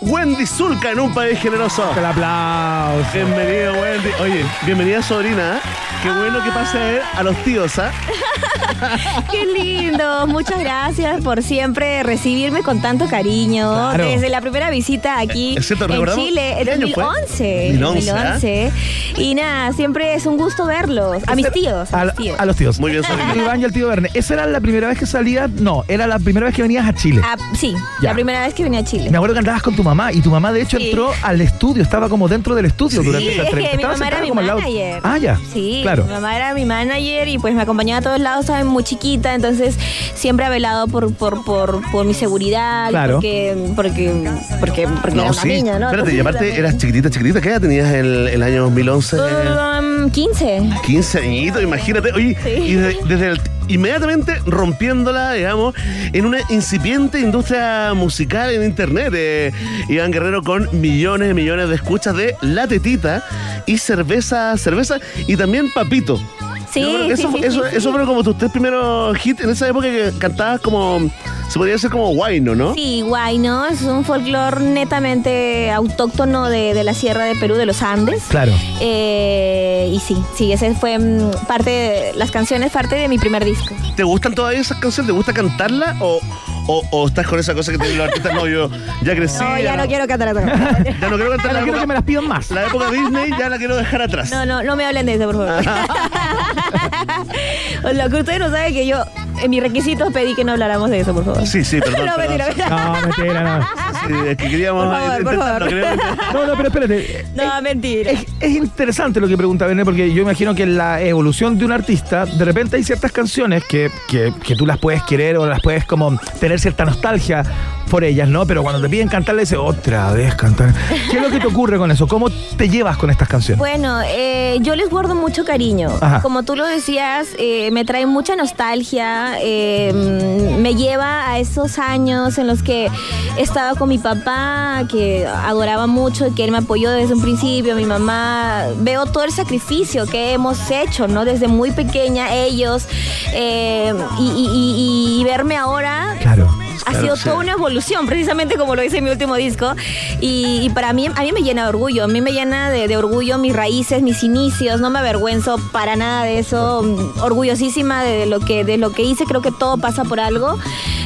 Wendy Zulka en un país generoso. El aplauso. Bienvenida, Wendy. Oye, bienvenida, sobrina. ¿eh? Qué bueno que pase a ver a los tíos, ¿ah? Qué lindo, muchas gracias por siempre recibirme con tanto cariño. Claro. Desde la primera visita aquí Es cierto, en. Chile, en ¿Qué año fue? 2011. 2011, 2011. Y nada, siempre es un gusto verlos. A mis tíos. A, A, mis tíos. a los tíos. Muy bien. Iván y el tío Verne. ¿Esa era la primera vez que salías? No, era la primera vez que venías a Chile. Ah, sí, Ya. la primera vez que vine a Chile. Me acuerdo que andabas con tu mamá y tu mamá de hecho Sí. entró al estudio, estaba como dentro del estudio Sí, durante esa es entrevista. que mi Estaba mamá era mi como al lado- manager. Ah, ya. Sí, Claro. mi mamá era mi manager y pues me acompañaba a todos lados, estaba muy chiquita, entonces siempre ha velado por, por, por, por mi seguridad, Claro. porque, porque, porque, porque era una niña, ¿no? Espérate, y aparte eras chiquitita, chiquitita. ¿Qué edad tenías el, el año 2011? um, 15. 15 añitos, imagínate. Oye, y de- desde el- inmediatamente rompiéndola, digamos, en una incipiente industria musical en internet. eh, Iván Guerrero con millones y millones de escuchas de La Tetita y Cerveza, Cerveza y también Papito. Sí, eso, sí, eso, fueron como tus tres primeros hits en esa época que cantabas como, se podría decir como guayno, ¿no? Sí, guay, ¿no? Es un folclore netamente autóctono de, de la Sierra de Perú, de los Andes. Claro. Eh, y sí, sí, ese fue mm, parte de las canciones, parte de mi primer disco. ¿Te gustan todavía esas canciones? ¿Te gusta cantarlas? ¿O, o, o estás con esa cosa que tienen los artistas? No, yo ya crecí. No, ya no quiero cantar otra Ya no quiero cantar la época, que me las pidan más. La época Disney ya la quiero dejar atrás. No, no, no me hablen de eso, por favor. Lo que ustedes no saben que yo, en mis requisitos pedí que no habláramos de eso, por favor. Sí, sí, perdón. no, mentira, mentira. No, mentira, no. Sí, es que queríamos Por favor, por intentarlo, favor. queríamos intentar- No, no, pero espérate. No, mentira. Es, es interesante lo que pregunta Verne, porque yo imagino que en la evolución de un artista, de repente hay ciertas canciones que, que, que tú las puedes querer o las puedes como tener cierta nostalgia por ellas, ¿no? Pero cuando te piden cantar, le dices, otra vez cantar. ¿Qué es lo que te ocurre con eso? ¿Cómo te llevas con estas canciones? Bueno, eh, yo les guardo mucho cariño. Ajá. Como tú lo decías, eh, me trae mucha nostalgia, eh, mm, me lleva a esos años en los que estaba con mi papá, que adoraba mucho, que él me apoyó desde un principio, mi mamá. Veo todo el sacrificio que hemos hecho, ¿no? Desde muy pequeña, ellos, y, y- y- y verme ahora Claro. Ha Claro, sido sí. toda una evolución, precisamente como lo hice en mi último disco. Y, y para mí, a mí me llena de orgullo, a mí me llena de, de orgullo mis raíces, mis inicios, no me avergüenzo para nada de eso, mm, orgullosísima de lo que, de lo que hice, creo que todo pasa por algo.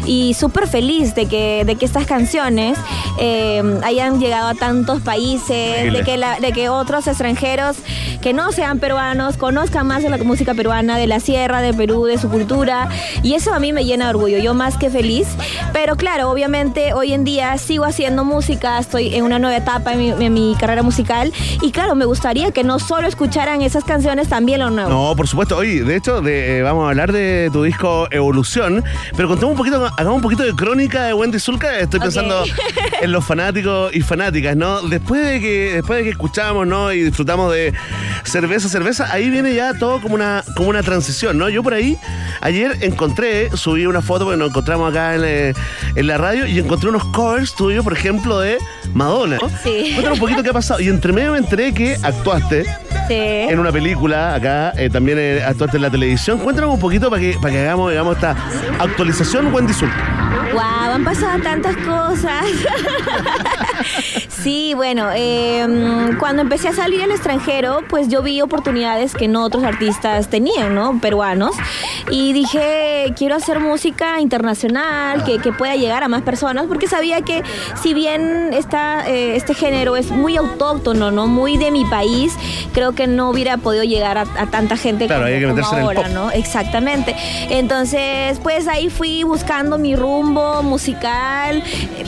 Y súper feliz de que, de que estas canciones eh, hayan llegado a tantos países, de que, la- de que otros extranjeros que no sean peruanos conozcan más de la música peruana, de la sierra, de Perú, de su cultura. Y eso a mí me llena de orgullo, yo más que feliz. Pero claro, obviamente hoy en día sigo haciendo música, estoy en una nueva etapa en mi, en mi carrera musical. Y claro, me gustaría que no solo escucharan esas canciones, también lo nuevo. No, por supuesto. Oye, de hecho, de, eh, vamos a hablar de tu disco Evolución, pero contemos un poquito, hagamos un poquito de crónica de Wendy Zulka. Estoy pensando en los fanáticos y fanáticas, ¿no? Después de que, después de que escuchamos, ¿no? Y disfrutamos de cerveza, cerveza, ahí viene ya todo como una, como una transición, ¿no? Yo por ahí, ayer encontré, subí una foto porque nos encontramos acá en, eh, en la radio y encontré unos covers tuyos, por ejemplo, de Madonna. Sí. Cuéntanos un poquito qué ha pasado. Y entre medio me enteré que actuaste Sí. en una película acá, eh, también eh, actuaste en la televisión. Cuéntanos un poquito para que, para que hagamos, digamos, esta actualización Wendy Zulka. Wow, han pasado tantas cosas. sí, bueno, eh, cuando empecé a salir al extranjero, pues yo vi oportunidades que no otros artistas tenían, ¿no? Peruanos. Y dije, quiero hacer música internacional, que, que pueda llegar a más personas, porque sabía que si bien esta, eh, este género es muy autóctono, ¿no? Muy de mi país, creo que no hubiera podido llegar a, a tanta gente Claro, como, hay que como meterse en el ahora, pop. ¿no? Exactamente. Entonces, pues ahí fui buscando mi rumbo musical,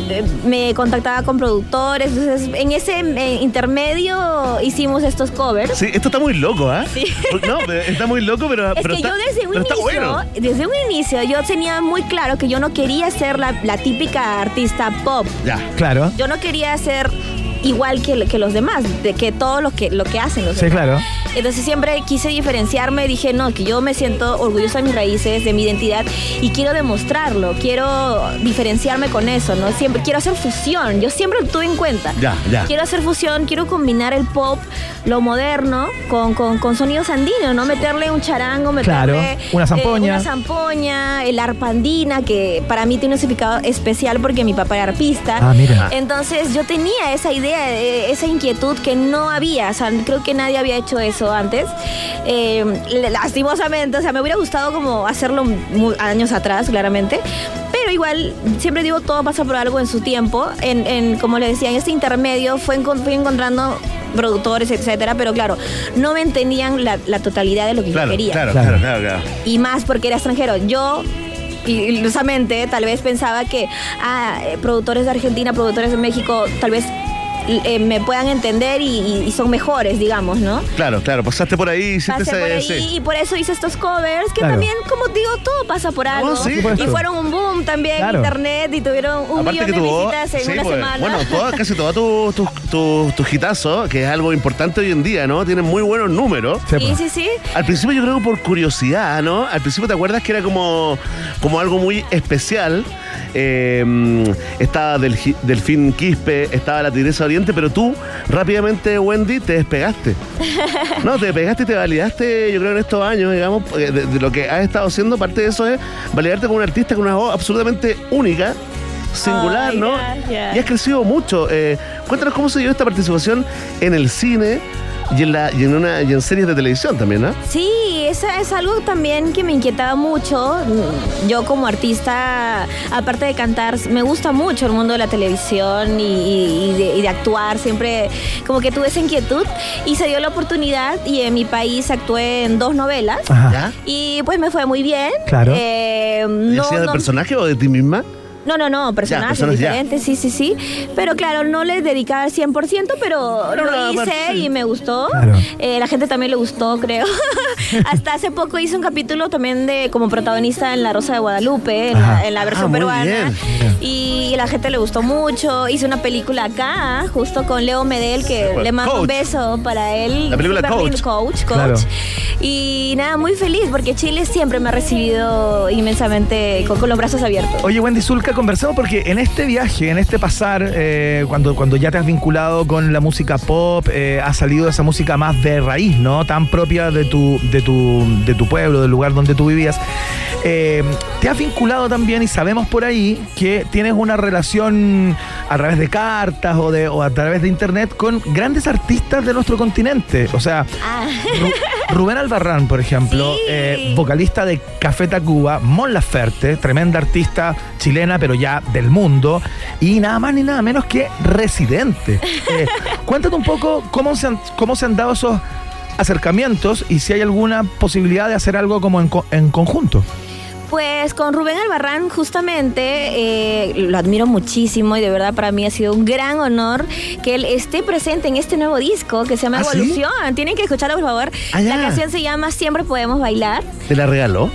eh, me contactaba con productores, entonces en ese eh, intermedio hicimos estos covers. Sí, esto está muy loco, ¿ah? Sí. No, pero está muy loco, pero. Es pero que está- yo desde un inicio, bueno. desde un inicio, yo tenía muy claro que yo no quería ser la, la típica artista pop. Ya. Claro. Yo no quería ser igual que, que los demás, de que todo lo que, lo que hacen los Sí, demás. claro. Entonces siempre quise diferenciarme, dije, no, que yo me siento orgullosa de mis raíces, de mi identidad y quiero demostrarlo, quiero diferenciarme con eso, ¿no? Siempre quiero hacer fusión, yo siempre lo tuve en cuenta. Ya, ya. Quiero hacer fusión, quiero combinar el pop, lo moderno, con, con, con sonidos andinos, ¿no? Meterle un charango, meterle Claro, una zampoña. una zampoña, el arpandina, que para mí tiene un significado especial porque mi papá era arpista. Ah, mira. Entonces yo tenía esa idea, eh, esa inquietud que no había, o sea, creo que nadie había hecho eso antes. Eh, lastimosamente, o sea, me hubiera gustado como hacerlo años atrás, claramente. Pero igual, siempre digo, todo pasa por algo en su tiempo. En, en, como le decía, en este intermedio fue fui encontrando productores, etcétera, pero claro, no me entendían la, la totalidad de lo que Claro, yo quería claro, claro, claro, claro. y más porque era extranjero. Yo ilusamente tal vez pensaba que ah, eh, productores de Argentina, productores de México, tal vez eh, me puedan entender y, son mejores, digamos, ¿no? Claro, claro, pasaste por ahí, hiciste Pasé por ahí y por eso hice estos covers que Claro. también, como digo, todo pasa por algo. sí, y fueron un boom también Claro. en internet y tuvieron un Aparte millón que de tuvo, visitas en sí, una pues, semana. bueno, toda- casi todos tus tu, tu, tu hitazos, que es algo importante hoy en día, ¿no? Tienen muy buenos números. Sí, sí, sí. Al principio yo creo por curiosidad, ¿no? Al principio te acuerdas que era como, como algo muy especial. Eh, estaba del, Delfín Quispe, estaba la Tigresa Oriente, pero tú rápidamente, Wendy, te despegaste. No, te despegaste y te validaste, yo creo, en estos años, digamos, de, de lo que has estado haciendo. Parte de eso es validarte como un artista con una voz absolutamente única, singular, ¿no? gracias. Y has crecido mucho. Eh, cuéntanos cómo se dio esta participación en el cine y en, la, y en, una, y en series de televisión también, ¿no? Sí, esa es algo también que me inquietaba mucho. Yo como artista, aparte de cantar, me gusta mucho el mundo de la televisión y, y- y de, y de actuar. Siempre como que tuve esa inquietud y se dio la oportunidad y en mi país actué en dos novelas. ¿Ya? Y pues me fue muy bien. Claro. Eh, ¿Y no, hacías de no- personaje o de ti misma? No, no, no, personajes personas ya. diferentes, sí, sí, sí. Pero claro, no le dedicaba al 100%, pero No, lo no, hice y me gustó. Claro. Eh, la gente también le gustó, creo. Hasta hace poco hice un capítulo también de como protagonista en La Rosa de Guadalupe, en, la, Ajá. en la Ah, versión muy peruana. bien. Y la gente le gustó mucho. Hice una película acá, justo con Leo Medel, que le mando un beso para él. La película Super Coach. Coach, Coach. Claro. Y nada, muy feliz porque Chile siempre me ha recibido inmensamente con, con los brazos abiertos. Oye, Wendy Zulka, conversamos porque en este viaje, en este pasar, eh, cuando, cuando ya te has vinculado con la música pop, eh, ha salido esa música más de raíz, ¿no? Tan propia de tu, de tu, de tu pueblo, del lugar donde tú vivías. Eh, te has vinculado también y sabemos por ahí que tienes una relación a través de cartas o, de, o a través de internet con grandes artistas de nuestro continente. O sea, Ru- Rubén Albarrán, por ejemplo, eh, vocalista de Café Tacuba, Mon Laferte, tremenda artista chilena, pero ya del mundo, y nada más ni nada menos que residente. Eh, cuéntate un poco cómo se han, cómo se han dado esos acercamientos y si hay alguna posibilidad de hacer algo como en, en conjunto. Pues con Rubén Albarrán justamente eh, lo admiro muchísimo y de verdad para mí ha sido un gran honor que él esté presente en este nuevo disco que se llama ¿Ah, sí? Evolución. Tienen que escucharlo por favor. Ah. La canción se llama Siempre Podemos Bailar. ¿Te la regaló?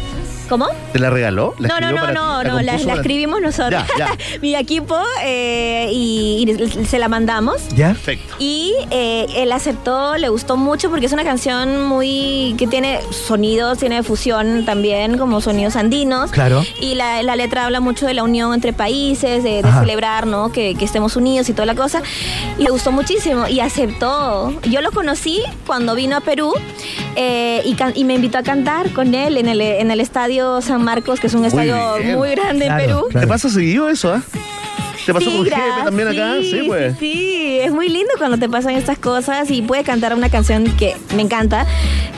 ¿Cómo? ¿Te la regaló? ¿La No, no, no, no, no, la, escribimos nosotros. Ya, Mi equipo eh, y, y se la mandamos. ¿Ya? Perfecto. Y eh, él aceptó, le gustó mucho porque es una canción muy que tiene sonidos, tiene fusión también, como sonidos andinos. Claro. Y la, la letra habla mucho de la unión entre países, de, celebrar, ¿no? Que, que estemos unidos y toda la cosa. Y le gustó muchísimo y aceptó. Yo lo conocí cuando vino a Perú. eh, y me invitó a cantar con él en el, en el estadio San Marcos, que es un estadio bien. muy grande Claro, en Perú. claro. ¿Te pasa seguido eso, ah? ¿Te pasó Sí, con Jepe también acá? Sí, pues. Sí, sí, es muy lindo cuando te pasan estas cosas y puede cantar una canción que me encanta.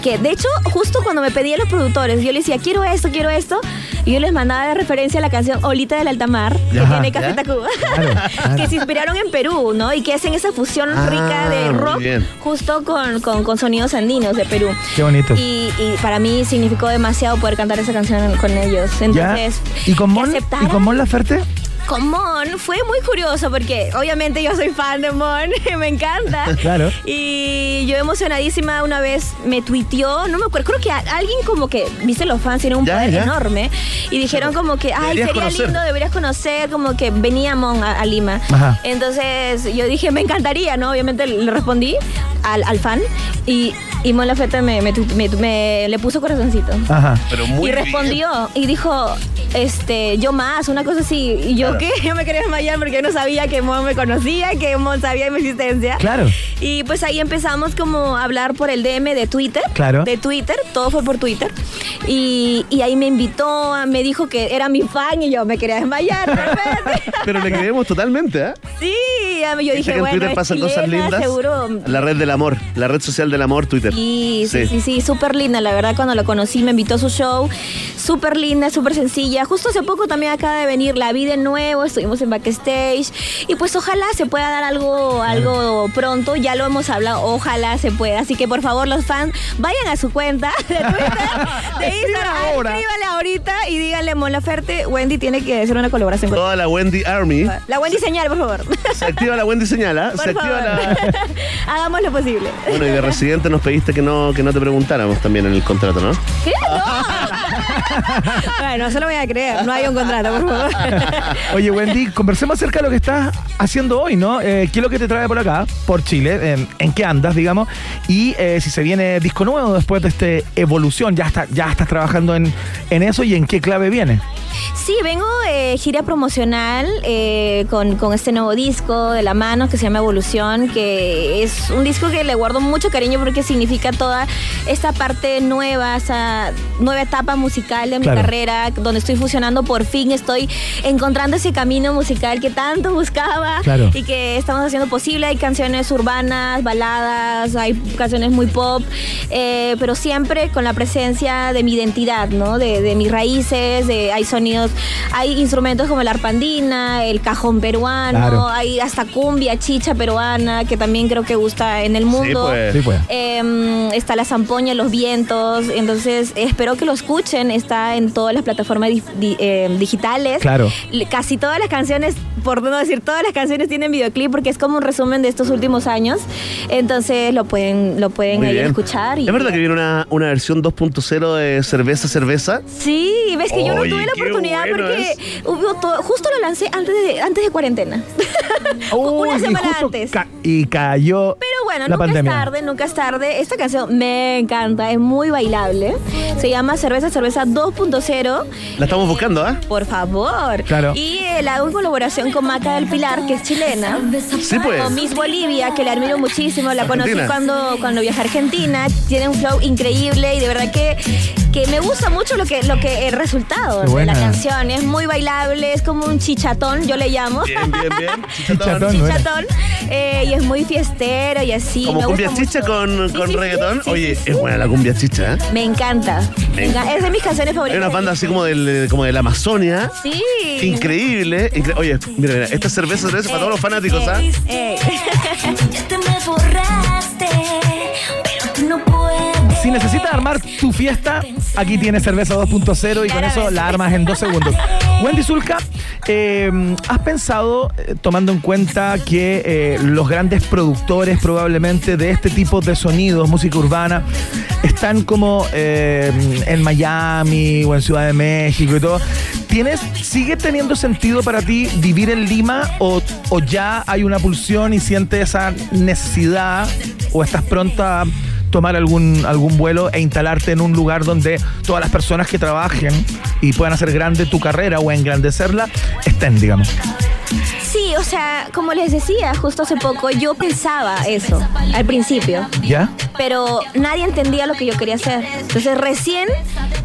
Que de hecho, justo cuando me pedían los productores, yo les decía, quiero esto, quiero esto, y yo les mandaba de referencia a la canción Olita del Altamar, que Ajá. tiene Café ¿Ya? Tacuba, Claro, claro. que se inspiraron en Perú, ¿no? Y que hacen esa fusión Ah, rica de rock justo con, con- con sonidos andinos de Perú. Qué bonito. Y, y para mí significó demasiado poder cantar esa canción con ellos. ¿Ya? Entonces, ¿Y con Mon, ¿y con Mon Laferte? Con Mon fue muy curioso porque obviamente yo soy fan de Mon, me encanta. Claro. Y yo emocionadísima una vez me tuiteó, no me acuerdo, creo que alguien como que, viste los fans tienen un Ya, poder ya. enorme y dijeron como que, ay, Deberías sería conocer. lindo, deberías conocer, como que venía Mon a, a Lima. Ajá. Entonces yo dije, me encantaría, ¿no? Obviamente le respondí al, al fan y, y Mon Laferte me, me, tu- me- me- le puso corazoncito. Ajá. Pero muy y bien. respondió y dijo, este, yo más, una cosa así. Y yo, Yo me quería desmayar porque no sabía que Mon me conocía, que Mon sabía de mi existencia. Claro. Y pues ahí empezamos como a hablar por el DM de Twitter. Claro. De Twitter, todo fue por Twitter. Y, y ahí me invitó, me dijo que era mi fan y yo me quería desmayar. de. Pero le creemos totalmente, ¿ah? sí, yo dije, que en bueno, Twitter es pasan cosas lindas. seguro. La red del amor, la red social del amor, Twitter. Sí, sí, Sí. súper linda. La verdad, cuando lo conocí, me invitó a su show. Súper linda, súper sencilla. Justo hace poco también acaba de venir La Vida de Nuevo. Estuvimos en backstage. Y pues ojalá se pueda dar algo, algo pronto. Ya lo hemos hablado. Ojalá se pueda. Así que por favor, los fans, vayan a su cuenta de Twitter, de Instagram. ahora. Escríbale ahorita y díganle, Mon Laferte, Wendy tiene que hacer una colaboración con Toda la Wendy Army. La Wendy señal, por favor. Se activa la Wendy señala. Por Se activa favor. la. Hagamos lo posible. Bueno, y de residente nos pediste que no, que no te preguntáramos también en el contrato, ¿no? ¿Qué? No. bueno, se lo voy a creer. No hay un contrato, por favor. Oye, Wendy, conversemos acerca de lo que estás haciendo hoy, ¿no? Eh, ¿Qué es lo que te trae por acá, por Chile? ¿En, en qué andas, digamos? Y eh, si se viene disco nuevo después de este evolución, ya, está, ya estás trabajando en, en eso y en qué clave viene. Sí, vengo de gira promocional eh, con, con este nuevo disco de la mano que se llama Evolución, que es un disco que le guardo mucho cariño porque significa toda esta parte nueva, esa nueva etapa musical de mi Claro. carrera, donde estoy fusionando por fin, estoy encontrando ese camino musical que tanto buscaba Claro. y que estamos haciendo posible. Hay canciones urbanas, baladas, hay canciones muy pop, eh, pero siempre con la presencia de mi identidad, ¿no? De, de mis raíces, de, hay sonidos, hay instrumentos como la arpandina, el cajón peruano, Claro. hay hasta cumbia, chicha peruana, que también creo que gusta en el mundo. pues. Sí, pues. Eh, está la zampoña, los vientos. Entonces, espero que lo escuchen. Está en todas las plataformas di- di- eh, digitales. Claro. Casi todas las canciones, por no decir todas las canciones, tienen videoclip porque es como un resumen de estos últimos años. Entonces, lo pueden, lo pueden ahí escuchar. y- ¿Es verdad que viene una, una versión 2.0 de cerveza, cerveza? Sí, ves que yo no tuve la oportunidad bueno porque hubo todo, justo lo lancé antes de, antes de cuarentena. Uy, Una y semana justo antes. ca- y cayó Pero bueno, la nunca pandemia. es tarde, nunca es tarde. Esta canción me encanta, es muy bailable. Se llama Cerveza Cerveza 2.0. La estamos buscando, ¿ah? Por favor. Claro. Y eh, la hago en colaboración con Maca del Pilar, que es chilena. Sí, pues. Con Miss Bolivia, que la admiro muchísimo. La conocí Argentina. cuando, cuando viajé a Argentina. Tiene un flow increíble y de verdad que, que me gusta mucho lo que, lo que el resultado de la canción. Es muy bailable, es como un chichatón, yo le llamo. Bien, bien, bien. Chichatón. Chichatón. eh, y es muy fiestero y así. Como me cumbia gusta chicha mucho. con, con sí, sí, reggaetón. sí, Oye, sí, sí. es buena la cumbia chicha, ¿eh? Me encanta. Me encanta. Es de mis canciones Hay favoritas. una banda así como, del, como de la Amazonia. Sí. Increíble. incre- Oye, mira, mira, esta cerveza cerveza para todos los fanáticos, ¿ah? Eh, Ya te me borraste, Si necesitas armar tu fiesta, aquí tienes cerveza 2.0 y con eso la armas en dos segundos. Wendy Zulka, eh, ¿has pensado, eh, tomando en cuenta que eh, los grandes productores probablemente de este tipo de sonidos, música urbana, están como en Miami o en Ciudad de México y todo? ¿Tienes, ¿Sigue teniendo sentido para ti vivir en Lima o, o ya hay una pulsión y sientes esa necesidad o estás pronta a tomar algún, algún vuelo e instalarte en un lugar donde todas las personas que trabajen y puedan hacer grande tu carrera o engrandecerla estén, digamos? Sí, o sea, como les decía justo hace poco, yo pensaba eso al principio, ¿Ya? pero nadie entendía lo que yo quería hacer. Entonces recién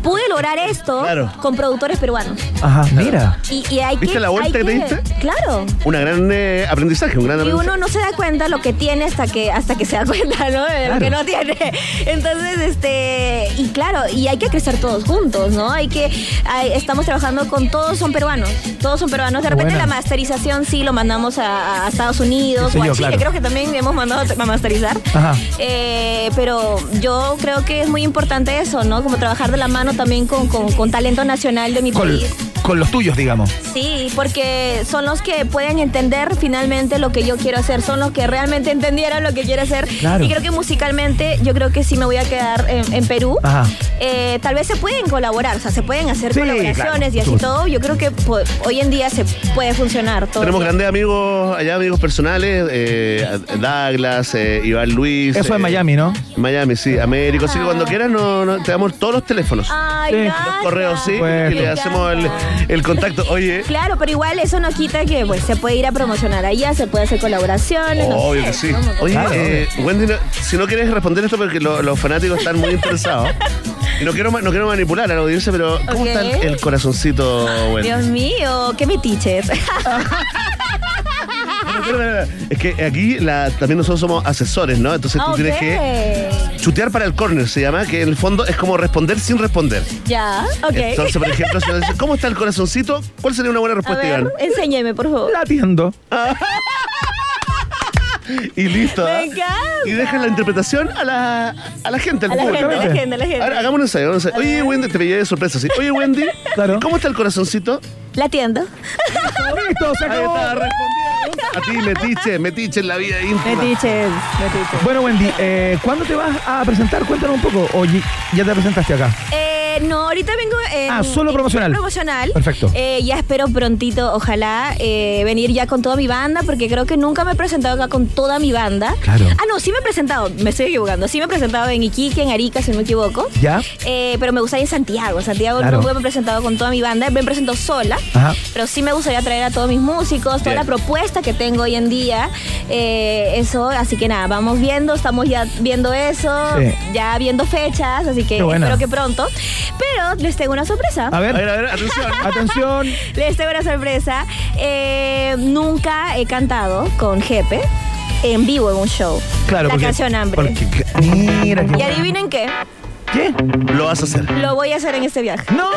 pude lograr esto Claro. con productores peruanos. Ajá, mira. Y, y hay ¿Viste que, la vuelta hay que te diste? Claro. Una gran eh, aprendizaje, un gran Y aprendizaje. uno no se da cuenta lo que tiene hasta que hasta que se da cuenta, ¿no? De lo que no tiene. Entonces, este, y claro, y hay que crecer todos juntos, ¿no? Hay que hay- estamos trabajando con todos son peruanos, todos son peruanos. De repente buena. la masterización sí lo mandamos a, a Estados Unidos sé o a Chile, claro. creo que también hemos mandado a masterizar. Ajá. Eh, pero yo creo que es muy importante eso, ¿no? Como trabajar de la mano también con, con- con talento nacional de mi país. Con los tuyos, digamos. Sí, porque son los que pueden entender finalmente lo que yo quiero hacer, son los que realmente entendieron lo que quiero hacer. Claro. Y creo que musicalmente, yo creo que sí me voy a quedar en, en Perú. Ajá. Eh, tal vez se pueden colaborar, o sea, se pueden hacer Sí, colaboraciones claro, y así todo. Yo creo que hoy en día se puede funcionar todo. Tenemos grandes amigos allá, amigos personales, eh, Douglas, eh, Iván Luis. Eso eh, en Miami, ¿no? Miami, sí, Américo. Así que cuando quieras no, no- te damos todos los teléfonos. Ay, Sí. Los correos, sí, Bueno. y le hacemos el, el contacto. Oye, Claro, pero igual eso no quita que pues, se puede ir a promocionar allá, se puede hacer colaboraciones. no obvio sé, que sí. ¿no? Oye, Claro, eh, Wendy, no- si no quieres responder esto porque lo- los fanáticos están muy interesados. Y no quiero, no quiero manipular a la audiencia, pero ¿cómo está el, el corazoncito, Wendy? Dios mío, qué metiches. Es que aquí la- también nosotros somos asesores, ¿no? Entonces tú Ah, tienes que chutear para el corner, se llama, que en el fondo es como responder sin responder. Ya, ok. Entonces, por ejemplo, si nos ¿cómo está el corazoncito? ¿Cuál sería una buena A respuesta, ver, Iván? enséñeme, por favor. Latiendo. Y listo. ¿ah? Me encanta. Y dejan la interpretación a la, a la gente, al A la público. gente, a la gente, a la gente. Ahora, hagamos un ensayo. hagamos un ensayo. Oye, Wendy, te pillé de sorpresa, sí. Oye, Wendy, Claro. ¿cómo está el corazoncito? Latiendo. Listo, se Ahí acabó. está, respondiendo. A ti, metiche, metiche en la vida íntima. Metiches, metiches. Bueno, Wendy, eh, ¿cuándo te vas a presentar? Cuéntanos un poco. O ye- ya te presentaste acá. Eh, no, ahorita vengo en. Ah, solo en- promocional. promocional. Perfecto. Eh, ya espero prontito, ojalá, eh, venir ya con toda mi banda, porque creo que nunca me he presentado acá con toda mi banda. Claro. Ah, no, sí me he presentado, me estoy equivocando. Sí me he presentado en Iquique, en Arica, si no me equivoco. ¿Ya? Eh, pero me gustaría en Santiago. En Santiago Claro. nunca me he presentado con toda mi banda. Me presento sola. Ajá. Pero sí me gustaría traer a todos mis músicos, toda Bien. la propuesta que tengo hoy en día. eh, eso, así que nada, vamos viendo, estamos ya viendo eso, Sí. ya viendo fechas, así que espero que pronto. Pero les tengo una sorpresa. A A ver, ver, a ver, atención. atención. Les tengo una sorpresa. Eh, nunca he cantado con Jepe en vivo en un show. Claro, la porque- canción Hambre. porque- mira, qué Y adivinen qué, ¿Qué? Lo vas a hacer. lo voy a hacer en este viaje. ¡No!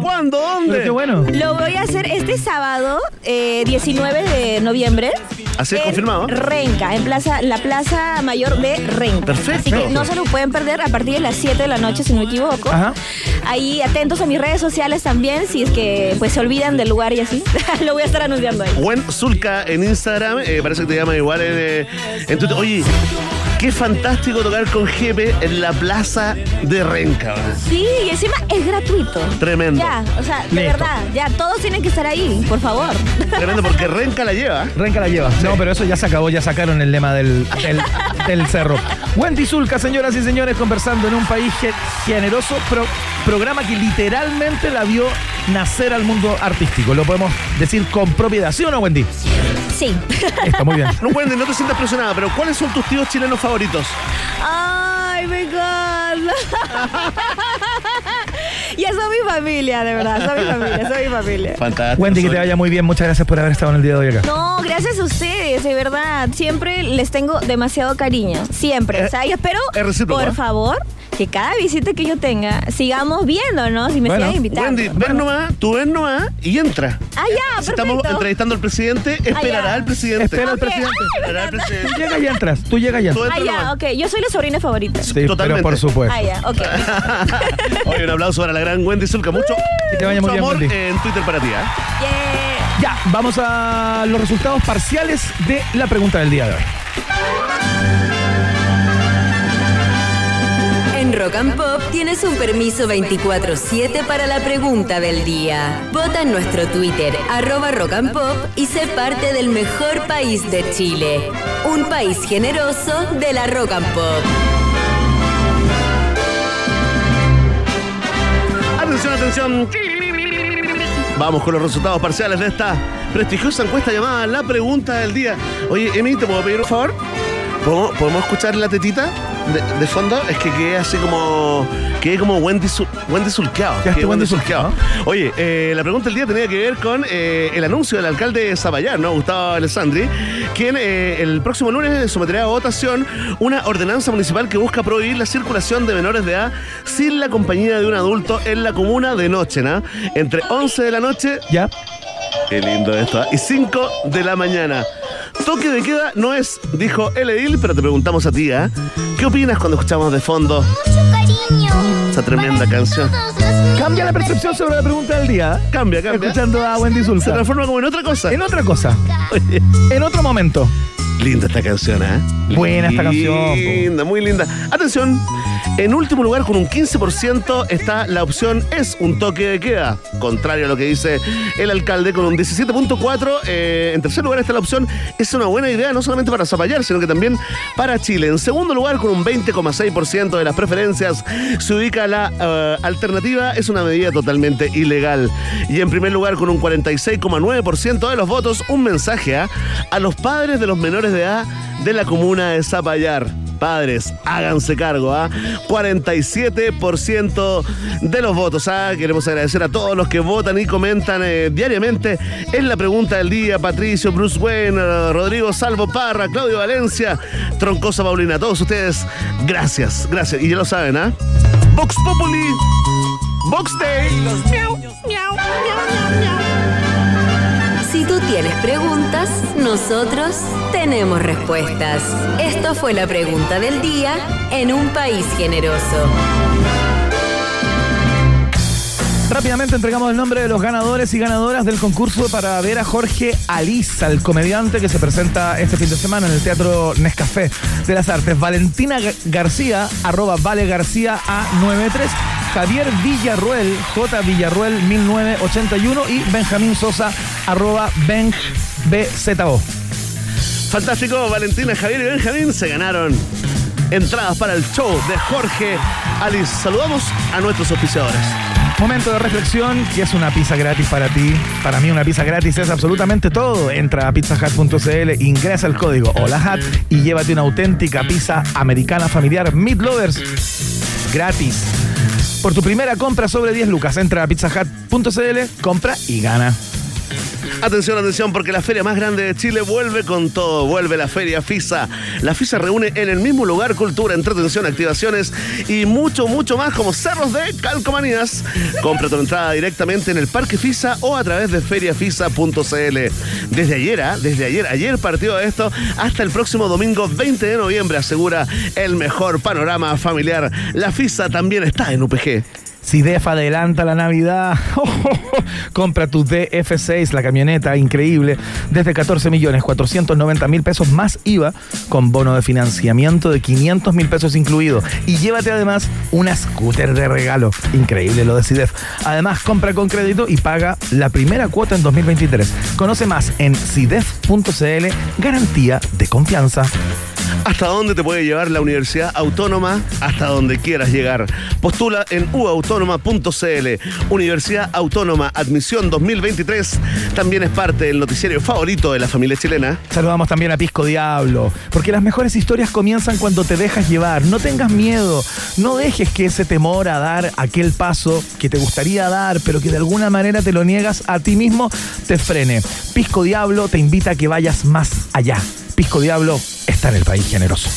¿Cuándo? ¿Dónde? Pero qué bueno. Lo voy a hacer este sábado, eh, 19 de noviembre. Así es, confirmado. Renca, en plaza, la Plaza Mayor de Renca. Perfecto. Así que no se lo pueden perder a partir de las 7 de la noche, si no me equivoco. Ajá. Ahí atentos a mis redes sociales también, si es que pues se olvidan del lugar y así. lo voy a estar anunciando ahí. Buen Zulka en Instagram, eh, parece que te llama igual en, eh, en Twitter. Oye, qué fantástico tocar con Jepe en la plaza de Renca. ¿verdad? Sí, y encima es gratuito. Tremendo. Ya, o sea, de Listo. verdad, ya todos tienen que estar ahí, por favor. Tremendo porque Renca la lleva. Renca la lleva. No, pero eso ya se acabó, ya sacaron el lema del, del, del cerro. Wendy Zulka, señoras y señores, conversando en un país ge- generoso, pro- programa que literalmente la vio nacer al mundo artístico. Lo podemos decir con propiedad, ¿sí o no, Wendy? Sí. Está muy bien. No, Wendy, no te sientas presionada, pero ¿cuáles son tus tíos chilenos favoritos? Ay, me encanta. ya son mi familia, de verdad, son mi familia, son mi familia. Fantástico. Wendy, que te vaya muy bien. Muchas gracias por haber estado en el día de hoy acá. No, gracias a ustedes, de verdad. Siempre les tengo demasiado cariño. Siempre. o sea, y espero, es recíproco, ¿eh? por favor, que cada visita que yo tenga, sigamos viéndonos y me Bueno, sigan invitando. Wendy, ven nomás, tú ven nomás y entra. Ah, ya, Si estamos entrevistando al presidente, esperará ya. al presidente. Espera al presidente. ay, me Esperará al encanta. Tú presidente. llegas y entras, tú llegas y entras. Ah, ya, nomás. ok. Yo soy la sobrina favorita. Sí, Totalmente. pero por supuesto. Ah, ya, ok. Oye, un aplauso para la gran Wendy Zulka. Mucho, Que te vaya mucho muy bien, amor Wendy. en Twitter para ti. ¿eh? Yeah. Ya, vamos a los resultados parciales de la pregunta del día de hoy. Rock and Pop tienes un permiso 24-7 para la pregunta del día. Vota en nuestro Twitter, arroba Rock y sé parte del mejor país de Chile. Un país generoso de la Rock and Pop. Atención, atención. Vamos con los resultados parciales de esta prestigiosa encuesta llamada La Pregunta del Día. Oye, Emi, ¿te puedo pedir un favor? ¿Podemos, podemos escuchar la tetita de, de fondo? Es que quedé así como. Quedé como Wendy, Wendy Sulqueado. Quedé Wendy Sulqueado. Oye, eh, la pregunta del día tenía que ver con eh, el anuncio del alcalde de Zapallar, ¿no? Gustavo Alessandri, quien eh, el próximo lunes someterá a votación una ordenanza municipal que busca prohibir la circulación de menores de edad sin la compañía de un adulto en la comuna de noche, ¿no? Entre 11 de la noche. Ya. Qué lindo esto. ¿ah? Y 5 de la mañana. Toque de queda no es, dijo el edil, pero te preguntamos a ti, ¿ah? ¿Qué opinas cuando escuchamos de fondo esa tremenda canción? Cambia la percepción sobre la pregunta del día. Cambia, cambia. Escuchando a Wendy Zulka. Se transforma como en otra cosa. En otra cosa. En otro momento. Linda esta canción, ¿eh? Buena esta canción. Linda, muy linda. Atención, en último lugar, con un 15%, está la opción es un toque de queda. Contrario a lo que dice el alcalde, con un 17.4%. eh, en tercer lugar está la opción es una buena idea, no solamente para Zapallar, sino que también para Chile. En segundo lugar, con un 20,6% de las preferencias, se ubica la eh, alternativa, es una medida totalmente ilegal. Y en primer lugar, con un 46,9% de los votos, un mensaje ¿ah? a los padres de los menores de de la comuna de Zapallar. Padres, háganse cargo, ¿ah? 47% de los votos. ¿ah? Queremos agradecer a todos los que votan y comentan eh, diariamente en la pregunta del día. Patricio, Bruce Wayne, eh, Rodrigo Salvo Parra, Claudio Valencia, Troncosa Paulina, todos ustedes, gracias, gracias. Y ya lo saben, ¿ah? Vox Populi, Vox Day. Tienes preguntas, nosotros tenemos respuestas. Esto fue la pregunta del día en un país generoso. Rápidamente entregamos el nombre de los ganadores y ganadoras del concurso para ver a Jorge Aliza, el comediante que se presenta este fin de semana en el Teatro Nescafé de las Artes. Valentina Ga- García, arroba Vale García A93. Javier Villarruel, J. Villarruel 1981 y Benjamín Sosa, arroba BenjBZO. Fantástico, Valentina, Javier y Benjamín se ganaron entradas para el show de Jorge Alice. Saludamos a nuestros auspiciadores. Momento de reflexión, que es una pizza gratis para ti. Para mí una pizza gratis es absolutamente todo. Entra a pizzahut.cl, ingresa el código HOLAHAT y llévate una auténtica pizza americana familiar Meat Lovers gratis. Por tu primera compra sobre 10 lucas, entra a pizzahut.cl, compra y gana. Atención, atención, porque la feria más grande de Chile vuelve con todo. Vuelve la feria FISA. La FISA reúne en el mismo lugar cultura, entretención, activaciones y mucho, mucho más como cerros de calcomanías. Compra tu entrada directamente en el Parque FISA o a través de feriafisa.cl. Desde ayer, ¿ah? desde ayer, ayer partió esto hasta el próximo domingo 20 de noviembre. Asegura el mejor panorama familiar. La FISA también está en UPG. Si DEF adelanta la Navidad, compra tu DF6, la camioneta increíble, desde 14 millones 490 mil pesos más IVA, con bono de financiamiento de 500 mil pesos incluido. Y llévate además una scooter de regalo. Increíble lo de CIDEF. Además, compra con crédito y paga la primera cuota en 2023. Conoce más en CIDEF.cl, garantía de confianza. ¿Hasta dónde te puede llevar la Universidad Autónoma? Hasta donde quieras llegar. Postula en uautónoma.cl. Universidad Autónoma Admisión 2023 también es parte del noticiario favorito de la familia chilena. Saludamos también a Pisco Diablo, porque las mejores historias comienzan cuando te dejas llevar. No tengas miedo, no dejes que ese temor a dar aquel paso que te gustaría dar, pero que de alguna manera te lo niegas a ti mismo, te frene. Pisco Diablo te invita a que vayas más allá. Pisco Diablo está en el país generoso.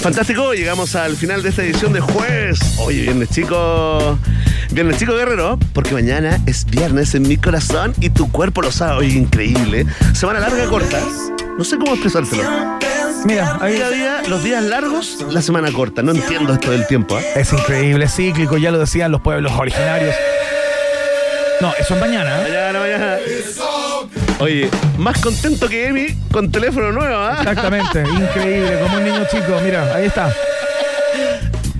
Fantástico, llegamos al final de esta edición de jueves. Oye, viernes chico. Viernes chico guerrero, porque mañana es viernes en mi corazón y tu cuerpo lo sabe. Oye, increíble. Semana larga, corta. No sé cómo expresártelo. Mira, ahí Día a día, los días largos, la semana corta. No entiendo esto del tiempo. ¿ah? es increíble, es cíclico, ya lo decían los pueblos originarios. No, eso es mañana. ¿eh? Mañana, mañana. Oye, más contento que Emi con teléfono nuevo, ¿ah? Exactamente, increíble, como un niño chico. Mira, ahí está.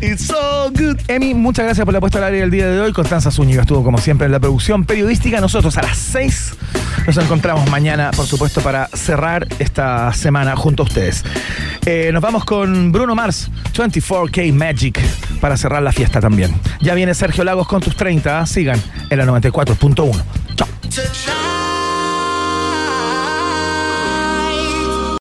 It's so good. Emi, muchas gracias por la puesta al aire del día de hoy. Constanza Zúñiga estuvo como siempre en la producción periodística. Nosotros a las 6 nos encontramos mañana, por supuesto, para cerrar esta semana junto a ustedes. Eh, nos vamos con Bruno Mars, 24K Magic, para cerrar la fiesta también. Ya viene Sergio Lagos con tus 30. ¿ah? Sigan en la 94.1. Chao.